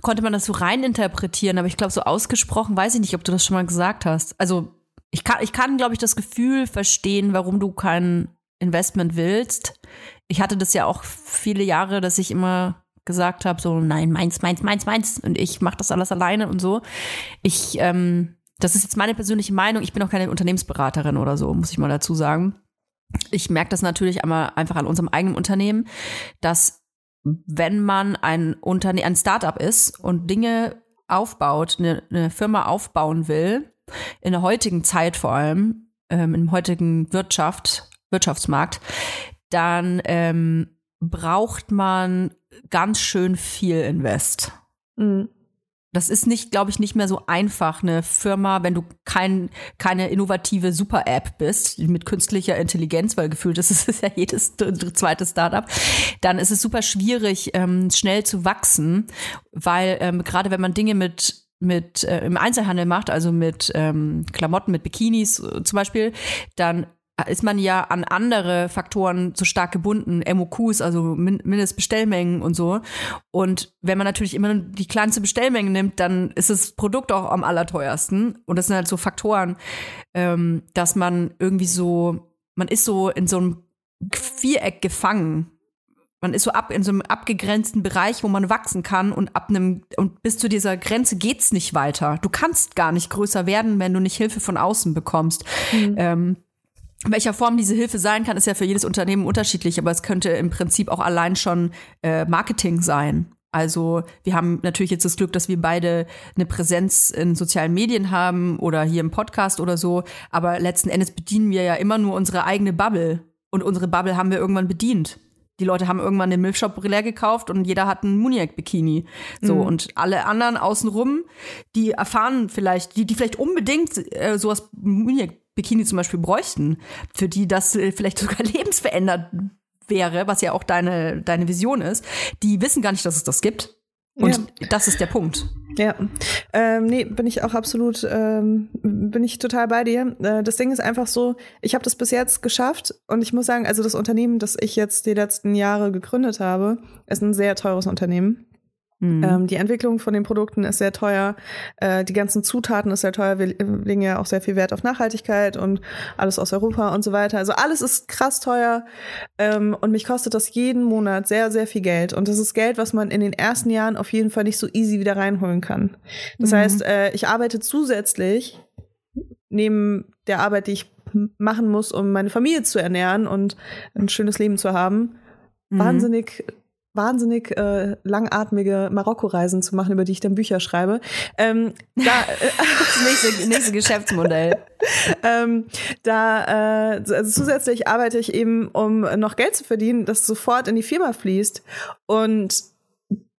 Speaker 2: konnte man das so rein interpretieren, aber ich glaube, so ausgesprochen weiß ich nicht, ob du das schon mal gesagt hast. Also ich kann, ich kann, glaube ich, das Gefühl verstehen, warum du kein Investment willst. Ich hatte das ja auch viele Jahre, dass ich immer gesagt habe, so nein, meins, meins, meins, meins und ich mache das alles alleine und so. Ich, ähm, das ist jetzt meine persönliche Meinung. Ich bin auch keine Unternehmensberaterin oder so, muss ich mal dazu sagen. Ich merke das natürlich aber einfach an unserem eigenen Unternehmen, dass wenn man ein Unternehmen, ein Startup ist und Dinge aufbaut, eine, eine Firma aufbauen will, in der heutigen Zeit vor allem, ähm, im heutigen Wirtschaft, Wirtschaftsmarkt, dann ähm, braucht man ganz schön viel Invest.
Speaker 1: Mhm.
Speaker 2: Das ist nicht, glaube ich, nicht mehr so einfach, eine Firma, wenn du kein, keine innovative Super-App bist, mit künstlicher Intelligenz, weil gefühlt ist es ja jedes zweite Startup, dann ist es super schwierig, ähm, schnell zu wachsen, weil ähm, gerade wenn man Dinge mit mit äh, im Einzelhandel macht, also mit ähm, Klamotten, mit Bikinis äh, zum Beispiel, dann ist man ja an andere Faktoren so stark gebunden, MOQs, also Min Mindestbestellmengen und so. Und wenn man natürlich immer nur die kleinste Bestellmenge nimmt, dann ist das Produkt auch am allerteuersten. Und das sind halt so Faktoren, ähm, dass man irgendwie so, man ist so in so einem Viereck gefangen. Man ist so ab in so einem abgegrenzten Bereich, wo man wachsen kann und ab einem und bis zu dieser Grenze geht's nicht weiter. Du kannst gar nicht größer werden, wenn du nicht Hilfe von außen bekommst. Ähm, in welcher Form diese Hilfe sein kann, ist ja für jedes Unternehmen unterschiedlich, aber es könnte im Prinzip auch allein schon äh, Marketing sein. Also wir haben natürlich jetzt das Glück, dass wir beide eine Präsenz in sozialen Medien haben oder hier im Podcast oder so, aber letzten Endes bedienen wir ja immer nur unsere eigene Bubble und unsere Bubble haben wir irgendwann bedient. Die Leute haben irgendwann den Milchshop leer gekauft und jeder hat einen Muniac-Bikini. So, und alle anderen außenrum, die erfahren vielleicht, die, die vielleicht unbedingt äh, sowas Muniac-Bikini zum Beispiel bräuchten, für die das äh, vielleicht sogar lebensverändert wäre, was ja auch deine, deine Vision ist, die wissen gar nicht, dass es das gibt. Und das ist der Punkt.
Speaker 1: Ja, ähm, nee, bin ich auch absolut, ähm, bin ich total bei dir. Äh, das Ding ist einfach so, ich habe das bis jetzt geschafft und ich muss sagen, also das Unternehmen, das ich jetzt die letzten Jahre gegründet habe, ist ein sehr teures Unternehmen. Ähm, die Entwicklung von den Produkten ist sehr teuer. Äh, die ganzen Zutaten ist sehr teuer. Wir legen ja auch sehr viel Wert auf Nachhaltigkeit und alles aus Europa und so weiter. Also alles ist krass teuer. Ähm, und mich kostet das jeden Monat sehr, sehr viel Geld. Und das ist Geld, was man in den ersten Jahren auf jeden Fall nicht so easy wieder reinholen kann. Das heißt, äh, ich arbeite zusätzlich neben der Arbeit, die ich machen muss, um meine Familie zu ernähren und ein schönes Leben zu haben, wahnsinnig wahnsinnig äh, langatmige Marokko-Reisen zu machen, über die ich dann Bücher schreibe. Ähm, da,
Speaker 2: Das nächste, nächste Geschäftsmodell.
Speaker 1: ähm, da äh, also zusätzlich arbeite ich eben, um noch Geld zu verdienen, das sofort in die Firma fließt. Und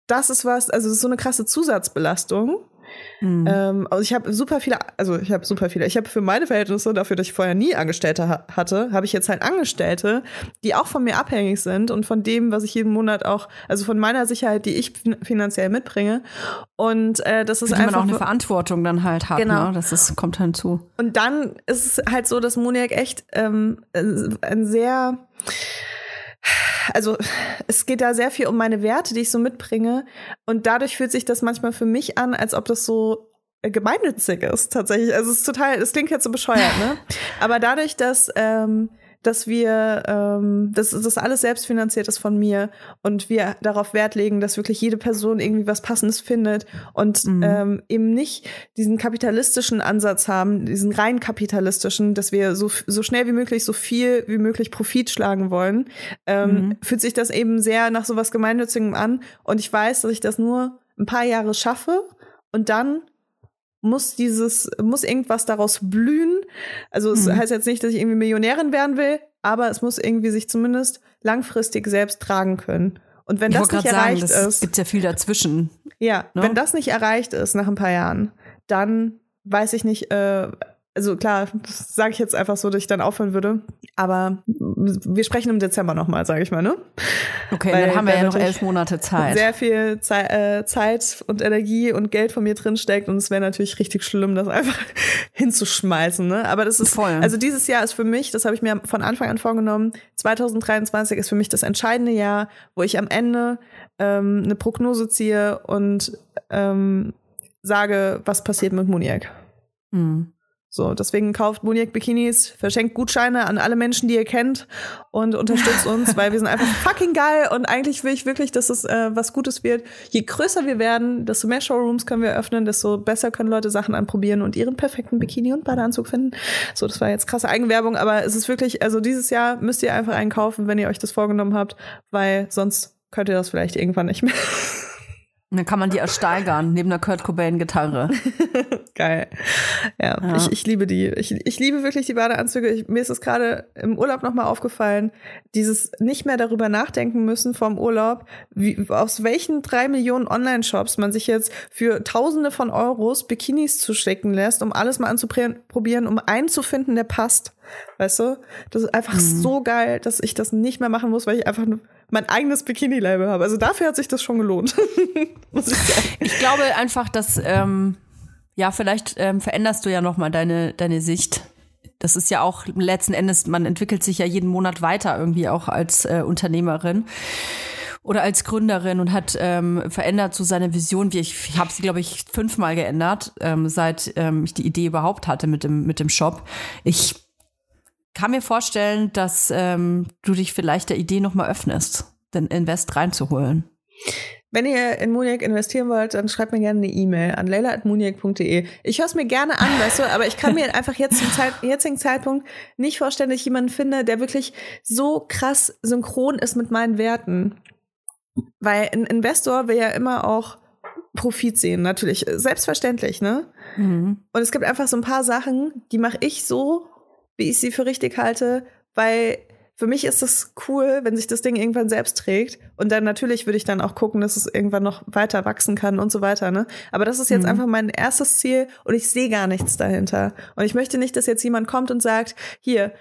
Speaker 1: das ist was, also das ist so eine krasse Zusatzbelastung. Ähm, also ich habe super viele, also ich habe super viele. Ich habe für meine Verhältnisse, dafür, dass ich vorher nie Angestellte ha hatte, habe ich jetzt halt Angestellte, die auch von mir abhängig sind und von dem, was ich jeden Monat auch, also von meiner Sicherheit, die ich fin finanziell mitbringe. Und äh, das ist
Speaker 2: Für die man
Speaker 1: einfach
Speaker 2: auch eine Verantwortung dann halt hat.
Speaker 1: Genau.
Speaker 2: Ne? Das ist, kommt hinzu.
Speaker 1: und dann ist es halt so, dass Moniak echt ähm, ein sehr also es geht da sehr viel um meine Werte, die ich so mitbringe. Und dadurch fühlt sich das manchmal für mich an, als ob das so äh, gemeinnützig ist, tatsächlich. Also es ist total, es klingt jetzt so bescheuert, ne? Aber dadurch, dass, ähm, dass wir, ähm, dass das alles selbst finanziert ist von mir und wir darauf Wert legen, dass wirklich jede Person irgendwie was Passendes findet und ähm, eben nicht diesen kapitalistischen Ansatz haben, diesen rein kapitalistischen, dass wir so, so schnell wie möglich so viel wie möglich Profit schlagen wollen, ähm, fühlt sich das eben sehr nach sowas Gemeinnützigem an und ich weiß, dass ich das nur ein paar Jahre schaffe und dann muss dieses, muss irgendwas daraus blühen. Also es heißt jetzt nicht, dass ich irgendwie Millionärin werden will, aber es muss irgendwie sich zumindest langfristig selbst tragen können. Und wenn
Speaker 2: Ich
Speaker 1: das nicht
Speaker 2: sagen,
Speaker 1: erreicht
Speaker 2: das
Speaker 1: ist,
Speaker 2: gibt ja viel dazwischen.
Speaker 1: ja,
Speaker 2: ne?
Speaker 1: wenn das nicht erreicht ist nach ein paar Jahren, dann weiß ich nicht, äh, also klar, das sage ich jetzt einfach so, dass ich dann aufhören würde. Aber wir sprechen im Dezember nochmal, sage ich mal, ne?
Speaker 2: Okay,
Speaker 1: Weil
Speaker 2: dann haben wir ja noch elf Monate Zeit.
Speaker 1: Sehr viel Zei äh, Zeit und Energie und Geld von mir drin steckt und es wäre natürlich richtig schlimm, das einfach hinzuschmeißen. Ne? Aber das ist,
Speaker 2: Voll.
Speaker 1: also dieses Jahr ist für mich, das habe ich mir von Anfang an vorgenommen, 2023 ist für mich das entscheidende Jahr, wo ich am Ende ähm, eine Prognose ziehe und ähm, sage, was passiert mit Muniak.
Speaker 2: Hm.
Speaker 1: So, deswegen kauft Muniak Bikinis, verschenkt Gutscheine an alle Menschen, die ihr kennt und unterstützt uns, weil wir sind einfach fucking geil und eigentlich will ich wirklich, dass es äh, was Gutes wird. Je größer wir werden, desto mehr Showrooms können wir öffnen, desto besser können Leute Sachen anprobieren und ihren perfekten Bikini und Badeanzug finden. So, das war jetzt krasse Eigenwerbung, aber es ist wirklich, also dieses Jahr müsst ihr einfach einen kaufen, wenn ihr euch das vorgenommen habt, weil sonst könnt ihr das vielleicht irgendwann nicht mehr.
Speaker 2: Dann kann man die ersteigern, neben der Kurt Cobain-Gitarre.
Speaker 1: Geil. Ja,
Speaker 2: Ja.
Speaker 1: Ich, ich liebe die. Ich, ich liebe wirklich die Badeanzüge. Ich, mir ist es gerade im Urlaub nochmal aufgefallen, dieses nicht mehr darüber nachdenken müssen vom Urlaub, wie, aus welchen drei Millionen Online-Shops man sich jetzt für Tausende von Euros Bikinis zuschicken lässt, um alles mal anzuprobieren, um einen zu finden, der passt. Weißt du? Das ist einfach so geil, dass ich das nicht mehr machen muss, weil ich einfach nur mein eigenes Bikini-Label habe. Also dafür hat sich das schon gelohnt. muss ich sagen.
Speaker 2: Ich glaube einfach, dass, ähm, ja, vielleicht ähm, veränderst du ja nochmal deine, deine Sicht. Das ist ja auch letzten Endes, man entwickelt sich ja jeden Monat weiter irgendwie auch als äh, Unternehmerin oder als Gründerin und hat ähm, verändert so seine Vision, wie ich, ich habe sie glaube ich fünfmal geändert, ähm, seit ähm, ich die Idee überhaupt hatte mit dem mit dem Shop. Ich kann mir vorstellen, dass ähm, du dich vielleicht der Idee nochmal öffnest, den Invest reinzuholen.
Speaker 1: Wenn ihr in Muniac investieren wollt, dann schreibt mir gerne eine E-Mail an leila.muniac.de. Ich höre es mir gerne an, weißt du, aber ich kann mir einfach jetzt zum Zeit, jetzigen Zeitpunkt nicht vorstellen, dass ich jemanden finde, der wirklich so krass synchron ist mit meinen Werten. Weil ein Investor will ja immer auch Profit sehen, natürlich. Selbstverständlich, ne? Und es gibt einfach so ein paar Sachen, die mache ich so, wie ich sie für richtig halte, weil für mich ist es cool, wenn sich das Ding irgendwann selbst trägt. Und dann natürlich würde ich dann auch gucken, dass es irgendwann noch weiter wachsen kann und so weiter. Ne? Aber das ist jetzt einfach mein erstes Ziel und ich sehe gar nichts dahinter. Und ich möchte nicht, dass jetzt jemand kommt und sagt, hier,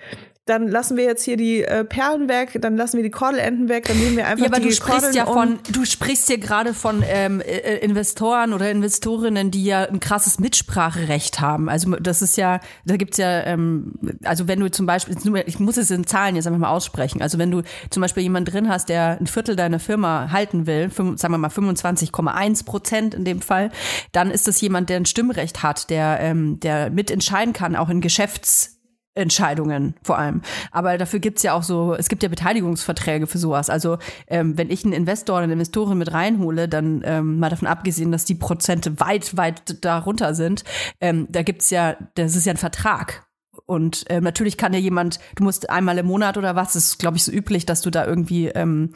Speaker 1: dann lassen wir jetzt hier die äh, Perlen weg, dann lassen wir die Kordelenten weg, dann nehmen wir einfach
Speaker 2: Ja, aber
Speaker 1: die
Speaker 2: du sprichst
Speaker 1: Kordeln
Speaker 2: ja
Speaker 1: um.
Speaker 2: von, du sprichst hier gerade von ähm, äh, Investoren oder Investorinnen, die ja ein krasses Mitspracherecht haben. Also das ist ja, da gibt's ja, ähm, also wenn du zum Beispiel, ich muss es in Zahlen jetzt einfach mal aussprechen. Also wenn du zum Beispiel jemanden drin hast, der ein Viertel deiner Firma halten will, fünf- sagen wir mal 25,1 Prozent in dem Fall, dann ist das jemand, der ein Stimmrecht hat, der, ähm, der mitentscheiden kann, auch in Geschäfts Entscheidungen vor allem. Aber dafür gibt's ja auch so, es gibt ja Beteiligungsverträge für sowas. Also ähm, wenn ich einen Investor oder eine Investorin mit reinhole, dann ähm, mal davon abgesehen, dass die Prozente weit, weit darunter sind, ähm, da gibt's ja, das ist ja ein Vertrag. Und ähm, natürlich kann ja jemand, du musst einmal im Monat oder was, ist, glaube ich, so üblich, dass du da irgendwie ähm,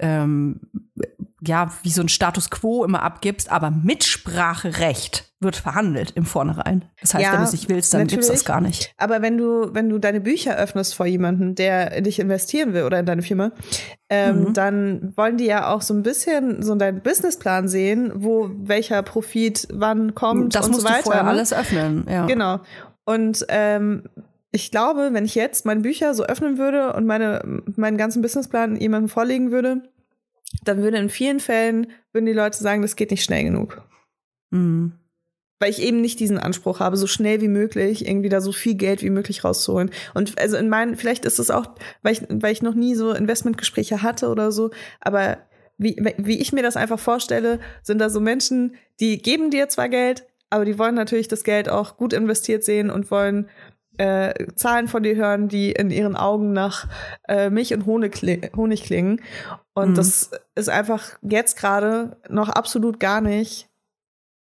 Speaker 2: ähm, ja, wie so ein Status quo immer abgibst, aber Mitspracherecht wird verhandelt im Vornherein. Das heißt,
Speaker 1: Ja,
Speaker 2: wenn du es nicht willst, dann gibt's das gar nicht.
Speaker 1: Aber wenn du, wenn du deine Bücher öffnest vor jemanden, der in dich investieren will oder in deine Firma, ähm,
Speaker 2: Mhm.
Speaker 1: dann wollen die ja auch so ein bisschen so deinen Businessplan sehen, wo welcher Profit wann kommt
Speaker 2: Das
Speaker 1: und
Speaker 2: musst
Speaker 1: so weiter.
Speaker 2: du vorher
Speaker 1: ne?
Speaker 2: alles öffnen. Ja.
Speaker 1: Genau. Und ähm, ich glaube, wenn ich jetzt meine Bücher so öffnen würde und meine, meinen ganzen Businessplan jemandem vorlegen würde, dann würde in vielen Fällen, würden die Leute sagen, das geht nicht schnell genug.
Speaker 2: Mhm.
Speaker 1: Weil ich eben nicht diesen Anspruch habe, so schnell wie möglich irgendwie da so viel Geld wie möglich rauszuholen. Und also in meinen, vielleicht ist es auch, weil ich, weil ich noch nie so Investmentgespräche hatte oder so, aber wie, wie ich mir das einfach vorstelle, sind da so Menschen, die geben dir zwar Geld, aber die wollen natürlich das Geld auch gut investiert sehen und wollen äh, Zahlen von dir hören, die in ihren Augen nach äh, Milch und Honig, kli- Honig klingen. Und
Speaker 2: Mhm.
Speaker 1: das ist einfach jetzt gerade noch absolut gar nicht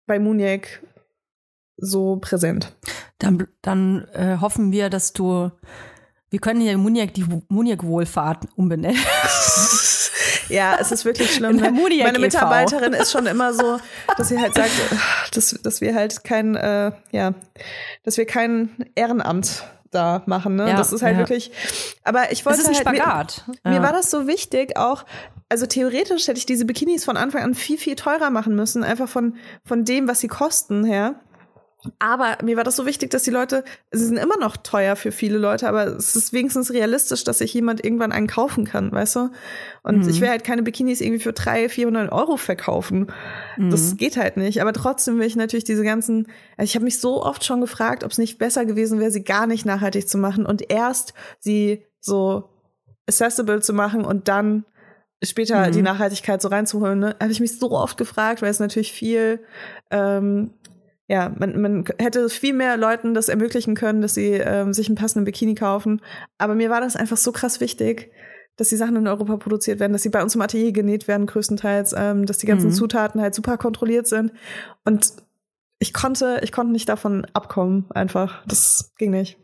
Speaker 1: bei Muniac so präsent.
Speaker 2: Dann, dann äh, hoffen wir, dass du. Wir können hier Muniac die Muniac-Wohlfahrt umbenennen.
Speaker 1: Ja, es ist wirklich schlimm. Ne? Meine. Mitarbeiterin ist schon immer so, dass sie halt sagt, dass, dass wir halt kein, äh, ja, dass wir kein Ehrenamt da machen. Ne?
Speaker 2: Ja,
Speaker 1: das ist halt
Speaker 2: ja.
Speaker 1: wirklich. Aber ich wollte
Speaker 2: Das ist ein
Speaker 1: halt,
Speaker 2: Spagat.
Speaker 1: Mir, mir
Speaker 2: Ja.
Speaker 1: war das so wichtig, auch. Also theoretisch hätte ich diese Bikinis von Anfang an viel, viel teurer machen müssen, einfach von, von dem, was sie kosten her. Aber mir war das so wichtig, dass die Leute, sie sind immer noch teuer für viele Leute, aber es ist wenigstens realistisch, dass sich jemand irgendwann einen kaufen kann, weißt du? Und
Speaker 2: Mhm.
Speaker 1: ich will halt keine Bikinis irgendwie für 300, 400 Euro verkaufen.
Speaker 2: Mhm.
Speaker 1: Das geht halt nicht. Aber trotzdem will ich natürlich diese ganzen, also ich habe mich so oft schon gefragt, ob es nicht besser gewesen wäre, sie gar nicht nachhaltig zu machen und erst sie so accessible zu machen und dann später
Speaker 2: Mhm.
Speaker 1: die Nachhaltigkeit so reinzuholen. Ne? Habe ich mich so oft gefragt, weil es natürlich viel ähm, ja, man, man hätte viel mehr Leuten das ermöglichen können, dass sie ähm, sich einen passenden Bikini kaufen. Aber mir war das einfach so krass wichtig, dass die Sachen in Europa produziert werden, dass sie bei uns im Atelier genäht werden, größtenteils, ähm, dass die ganzen
Speaker 2: Mhm.
Speaker 1: Zutaten halt super kontrolliert sind. Und ich konnte, ich konnte nicht davon abkommen, einfach. Das ging nicht.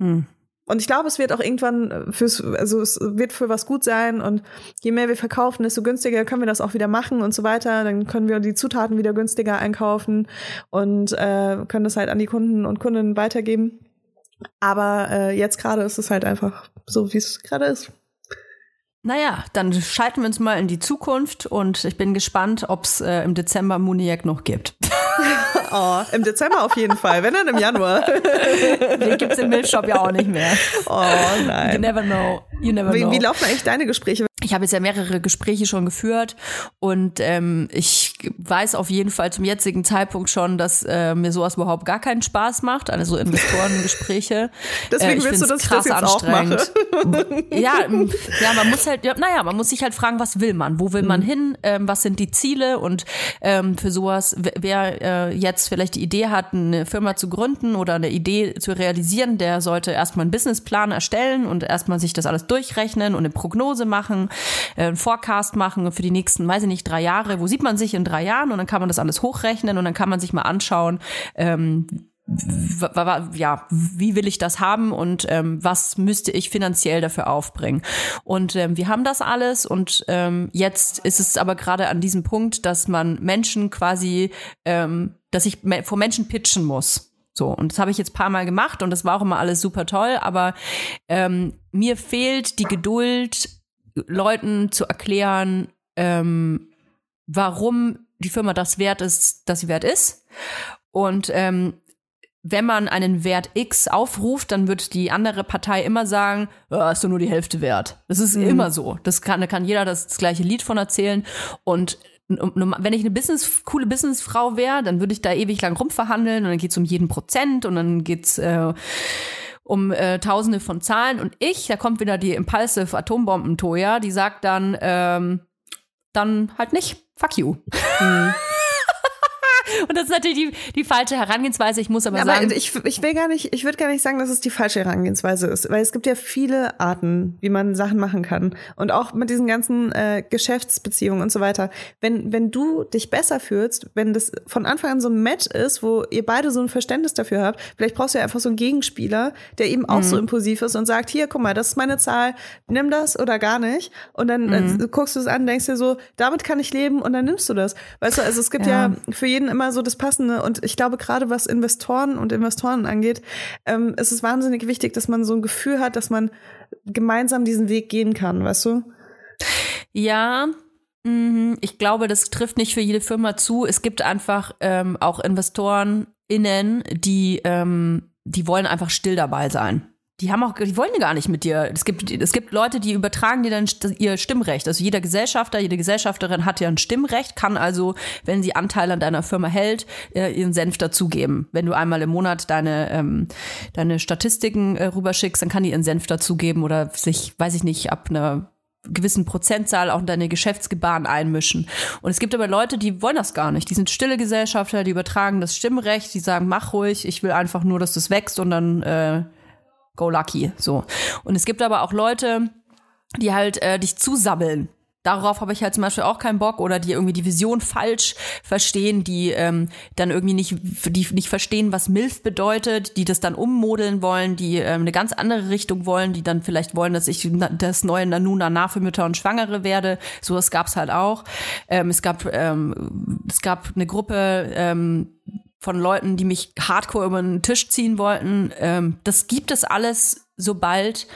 Speaker 2: Hm.
Speaker 1: Und ich glaube, es wird auch irgendwann äh, fürs, also es wird für was gut sein und je mehr wir verkaufen, desto günstiger können wir das auch wieder machen und so weiter. Dann können wir die Zutaten wieder günstiger einkaufen und äh, können das halt an die Kunden und Kundinnen weitergeben. Aber äh, jetzt gerade ist es halt einfach so, wie es gerade ist.
Speaker 2: Naja, dann schalten wir uns mal in die Zukunft und ich bin gespannt, ob es äh, im Dezember Muniac noch gibt.
Speaker 1: Oh, im Dezember auf jeden Fall, wenn dann im Januar.
Speaker 2: Den gibt's im Milchshop ja auch nicht mehr.
Speaker 1: Oh
Speaker 2: You
Speaker 1: nein.
Speaker 2: never know. You never
Speaker 1: Wie,
Speaker 2: know.
Speaker 1: wie laufen eigentlich deine Gespräche?
Speaker 2: Ich habe jetzt ja mehrere Gespräche schon geführt und ähm, ich weiß auf jeden Fall zum jetzigen Zeitpunkt schon, dass äh, mir sowas überhaupt gar keinen Spaß macht, also Investorengespräche.
Speaker 1: Deswegen
Speaker 2: ich
Speaker 1: willst du, das
Speaker 2: krass
Speaker 1: jetzt auch mache?
Speaker 2: ja, ähm, ja, man muss halt, ja, naja, man muss sich halt fragen, was will man? Wo will man hin? Ähm, was sind die Ziele? Und ähm, für sowas, wer- wer äh, jetzt vielleicht die Idee hat, eine Firma zu gründen oder eine Idee zu realisieren, der sollte erstmal einen Businessplan erstellen und erstmal sich das alles durchrechnen und eine Prognose machen, äh, einen Forecast machen für die nächsten, weiß ich nicht, drei Jahre. Wo sieht man sich in drei Jahren? Und dann kann man das alles hochrechnen und dann kann man sich mal anschauen, ähm, ja, wie will ich das haben und ähm, was müsste ich finanziell dafür aufbringen? Und ähm, wir haben das alles und ähm, jetzt ist es aber gerade an diesem Punkt, dass man Menschen quasi, ähm, dass ich vor Menschen pitchen muss. So, und das habe ich jetzt paar Mal gemacht und das war auch immer alles super toll, aber ähm, mir fehlt die Geduld, Leuten zu erklären, ähm, warum die Firma das wert ist, das sie wert ist. Und ähm, wenn man einen Wert X aufruft, dann wird die andere Partei immer sagen, ja, ist doch nur die Hälfte wert. Das ist immer so. Das kann, da kann jeder das, das gleiche Lied von erzählen. Und wenn ich eine Business, coole Businessfrau wäre, dann würde ich da ewig lang rumverhandeln und dann geht's um jeden Prozent und dann geht's äh, um äh, Tausende von Zahlen. Und ich, da kommt wieder die Impulsive Atombomben-Toya, die sagt dann, ähm, dann halt nicht. Fuck you. Und das ist natürlich die, die falsche Herangehensweise. Ich muss aber,
Speaker 1: Aber
Speaker 2: sagen,
Speaker 1: ich, ich will gar nicht, ich würde gar nicht sagen, dass es die falsche Herangehensweise ist, weil es gibt ja viele Arten, wie man Sachen machen kann. Und auch mit diesen ganzen äh, Geschäftsbeziehungen und so weiter. Wenn, wenn du dich besser fühlst, wenn das von Anfang an so ein Match ist, wo ihr beide so ein Verständnis dafür habt, vielleicht brauchst du ja einfach so einen Gegenspieler, der eben auch so impulsiv ist und sagt, hier, guck mal, das ist meine Zahl, nimm das oder gar nicht. Und dann äh, guckst du es an, denkst dir so, damit kann ich leben und dann nimmst du das. Weißt du, also es gibt ja, für jeden immer so das Passende und ich glaube gerade was Investoren und Investoren angeht, ähm, ist es wahnsinnig wichtig, dass man so ein Gefühl hat, dass man gemeinsam diesen Weg gehen kann, weißt du?
Speaker 2: Ja, mhm. ich glaube, das trifft nicht für jede Firma zu. Es gibt einfach ähm, auch InvestorenInnen, die, ähm, die wollen einfach still dabei sein. Die haben auch, die wollen gar nicht mit dir. Es gibt, es gibt Leute, die übertragen dir dann ihr Stimmrecht. Also jeder Gesellschafter, jede Gesellschafterin hat ja ein Stimmrecht, kann also, wenn sie Anteil an deiner Firma hält, äh, ihren Senf dazugeben. Wenn du einmal im Monat deine, ähm, deine Statistiken äh, rüberschickst, dann kann die ihren Senf dazugeben oder sich, weiß ich nicht, ab einer gewissen Prozentzahl auch in deine Geschäftsgebaren einmischen. Und es gibt aber Leute, die wollen das gar nicht. Die sind stille Gesellschafter, die übertragen das Stimmrecht, die sagen, mach ruhig, ich will einfach nur, dass das wächst und dann äh, go lucky. So. Und es gibt aber auch Leute, die halt äh, dich zusabbeln. Darauf habe ich halt zum Beispiel auch keinen Bock oder die irgendwie die Vision falsch verstehen, die ähm, dann irgendwie nicht, die nicht verstehen, was MILF bedeutet, die das dann ummodeln wollen, die ähm, eine ganz andere Richtung wollen, die dann vielleicht wollen, dass ich das neue Nanu Nana für Mütter und Schwangere werde. Sowas gab's halt auch. Ähm, es gab ähm, es gab eine Gruppe ähm, von Leuten, die mich hardcore über den Tisch ziehen wollten. Ähm, das gibt es alles, sobald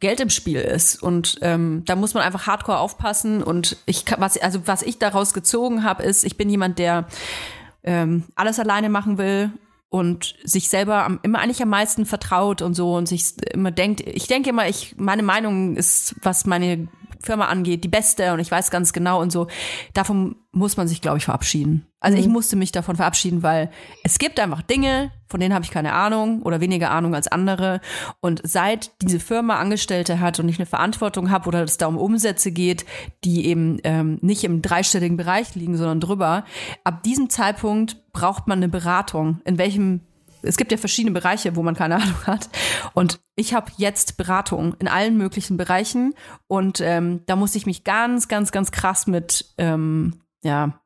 Speaker 2: Geld im Spiel ist. Und ähm, da muss man einfach hardcore aufpassen. Und ich was, also was ich daraus gezogen habe, ist, ich bin jemand, der ähm, alles alleine machen will und sich selber am, immer eigentlich am meisten vertraut und so und sich immer denkt, ich denke immer, ich, meine Meinung ist, was meine Firma angeht, die beste und ich weiß ganz genau und so. Davon muss man sich, glaube ich, verabschieden. Also ich musste mich davon verabschieden, weil es gibt einfach Dinge, von denen habe ich keine Ahnung oder weniger Ahnung als andere. Und seit diese Firma Angestellte hat und ich eine Verantwortung habe oder es da um Umsätze geht, die eben ähm, nicht im dreistelligen Bereich liegen, sondern drüber, ab diesem Zeitpunkt braucht man eine Beratung. In welchem es gibt ja verschiedene Bereiche, wo man keine Ahnung hat. Und ich habe jetzt Beratung in allen möglichen Bereichen. Und ähm, da muss ich mich ganz, ganz, ganz krass mit ähm, ja,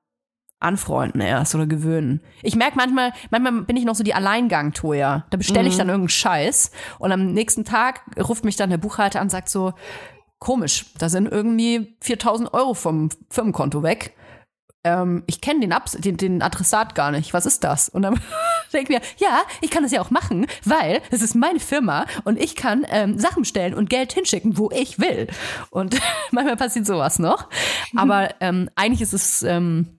Speaker 2: anfreunden erst oder gewöhnen. Ich merke manchmal, manchmal bin ich noch so die Alleingang-Toja. Da bestelle ich dann irgendeinen Scheiß und am nächsten Tag ruft mich dann der Buchhalter an und sagt so, komisch, da sind irgendwie 4000 Euro vom Firmenkonto weg. Ähm, ich kenne den, den, den Adressat gar nicht. Was ist das? Und dann denke mir, ja, ich kann das ja auch machen, weil es ist meine Firma und ich kann ähm, Sachen bestellen und Geld hinschicken, wo ich will. Und manchmal passiert sowas noch. Aber ähm, eigentlich ist es ähm,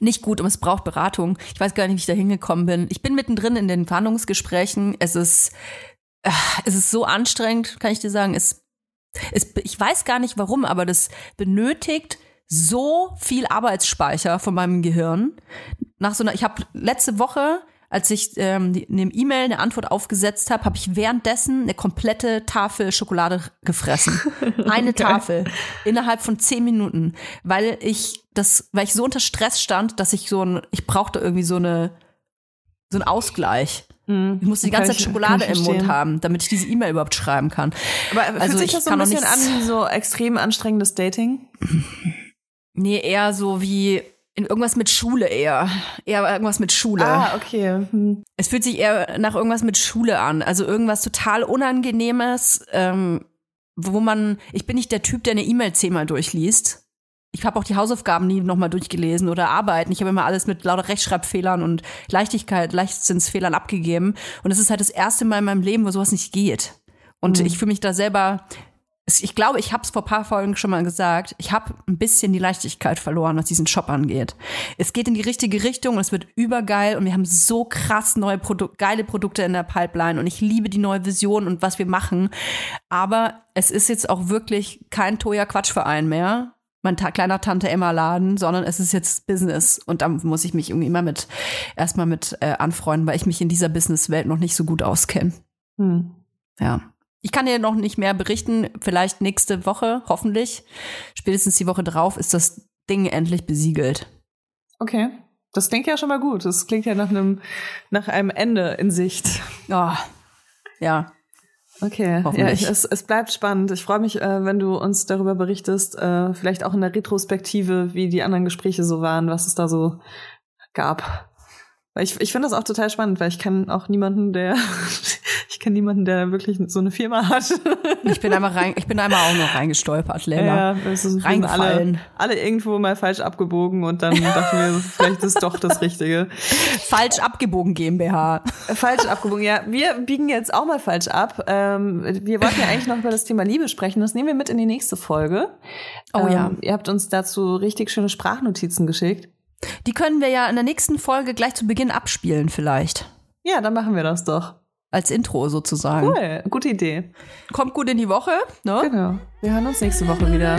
Speaker 2: nicht gut und es braucht Beratung. Ich weiß gar nicht, wie ich da hingekommen bin. Ich bin mittendrin in den Verhandlungsgesprächen. Es ist, äh, es ist so anstrengend, kann ich dir sagen. Es, es, ich weiß gar nicht warum, aber das benötigt so viel Arbeitsspeicher von meinem Gehirn. Nach so einer, ich habe letzte Woche, als ich ähm, die- in dem E-Mail eine Antwort aufgesetzt habe, habe ich währenddessen eine komplette Tafel Schokolade gefressen. Eine Tafel innerhalb von zehn Minuten, weil ich das, weil ich so unter Stress stand, dass ich so ein, ich brauchte irgendwie so eine so einen Ausgleich. Ich musste die ganze
Speaker 1: ich-
Speaker 2: Zeit Schokolade im Mund haben, damit ich diese E-Mail überhaupt schreiben kann.
Speaker 1: Aber fühlt
Speaker 2: Also
Speaker 1: sich
Speaker 2: ich
Speaker 1: das so ein bisschen an wie so extrem anstrengendes Dating?
Speaker 2: Nee, eher so wie in irgendwas mit Schule eher. Eher irgendwas mit Schule.
Speaker 1: Ah, okay. Hm.
Speaker 2: Es fühlt sich eher nach irgendwas mit Schule an. Also irgendwas total Unangenehmes, ähm, wo man, ich bin nicht der Typ, der eine E-Mail zehnmal durchliest. Ich habe auch die Hausaufgaben nie nochmal durchgelesen oder Arbeiten. Ich habe immer alles mit lauter Rechtschreibfehlern und Leichtigkeit, Leichtsinnsfehlern abgegeben. Und es ist halt das erste Mal in meinem Leben, wo sowas nicht geht. Und ich fühle mich da selber, ich glaube, ich habe es vor ein paar Folgen schon mal gesagt, ich habe ein bisschen die Leichtigkeit verloren, was diesen Shop angeht. Es geht in die richtige Richtung und es wird übergeil und wir haben so krass neue Produ geile Produkte in der Pipeline und ich liebe die neue Vision und was wir machen. Aber es ist jetzt auch wirklich kein Toya Quatschverein mehr. Mein ta kleiner Tante Emma Laden, sondern es ist jetzt Business und da muss ich mich irgendwie immer mit erstmal mit äh, anfreunden, weil ich mich in dieser Businesswelt noch nicht so gut auskenne.
Speaker 1: Hm.
Speaker 2: Ja. Ich kann dir noch nicht mehr berichten. Vielleicht nächste Woche, hoffentlich. Spätestens die Woche drauf ist das Ding endlich besiegelt.
Speaker 1: Okay. Das klingt ja schon mal gut. Das klingt ja nach einem, nach einem Ende in Sicht.
Speaker 2: Oh, ja.
Speaker 1: Okay, ja,
Speaker 2: Hoffentlich.
Speaker 1: ich, es, es bleibt spannend. Ich freue mich, äh, wenn du uns darüber berichtest, äh, vielleicht auch in der Retrospektive, wie die anderen Gespräche so waren, was es da so gab. Weil ich, ich finde das auch total spannend, weil ich kenne auch niemanden, der ich kenne niemanden, der wirklich so eine Firma hat.
Speaker 2: Ich bin einmal rein, ich bin einmal auch noch reingestolpert, Lena.
Speaker 1: Ja, es alle,
Speaker 2: Reingefallen.
Speaker 1: alle irgendwo mal falsch abgebogen und dann dachten wir, vielleicht ist doch das Richtige.
Speaker 2: Falsch abgebogen GmbH.
Speaker 1: Falsch abgebogen, ja. Wir biegen jetzt auch mal falsch ab. Ähm, wir wollten ja eigentlich noch über das Thema Liebe sprechen. Das nehmen wir mit in die nächste Folge.
Speaker 2: Oh ja.
Speaker 1: Ähm, ihr habt uns dazu richtig schöne Sprachnotizen geschickt.
Speaker 2: Die können wir ja in der nächsten Folge gleich zu Beginn abspielen, vielleicht.
Speaker 1: Ja, dann machen wir das doch.
Speaker 2: Als Intro sozusagen.
Speaker 1: Cool, gute Idee.
Speaker 2: Kommt gut in die Woche, ne?
Speaker 1: Genau. Wir hören uns nächste Woche wieder.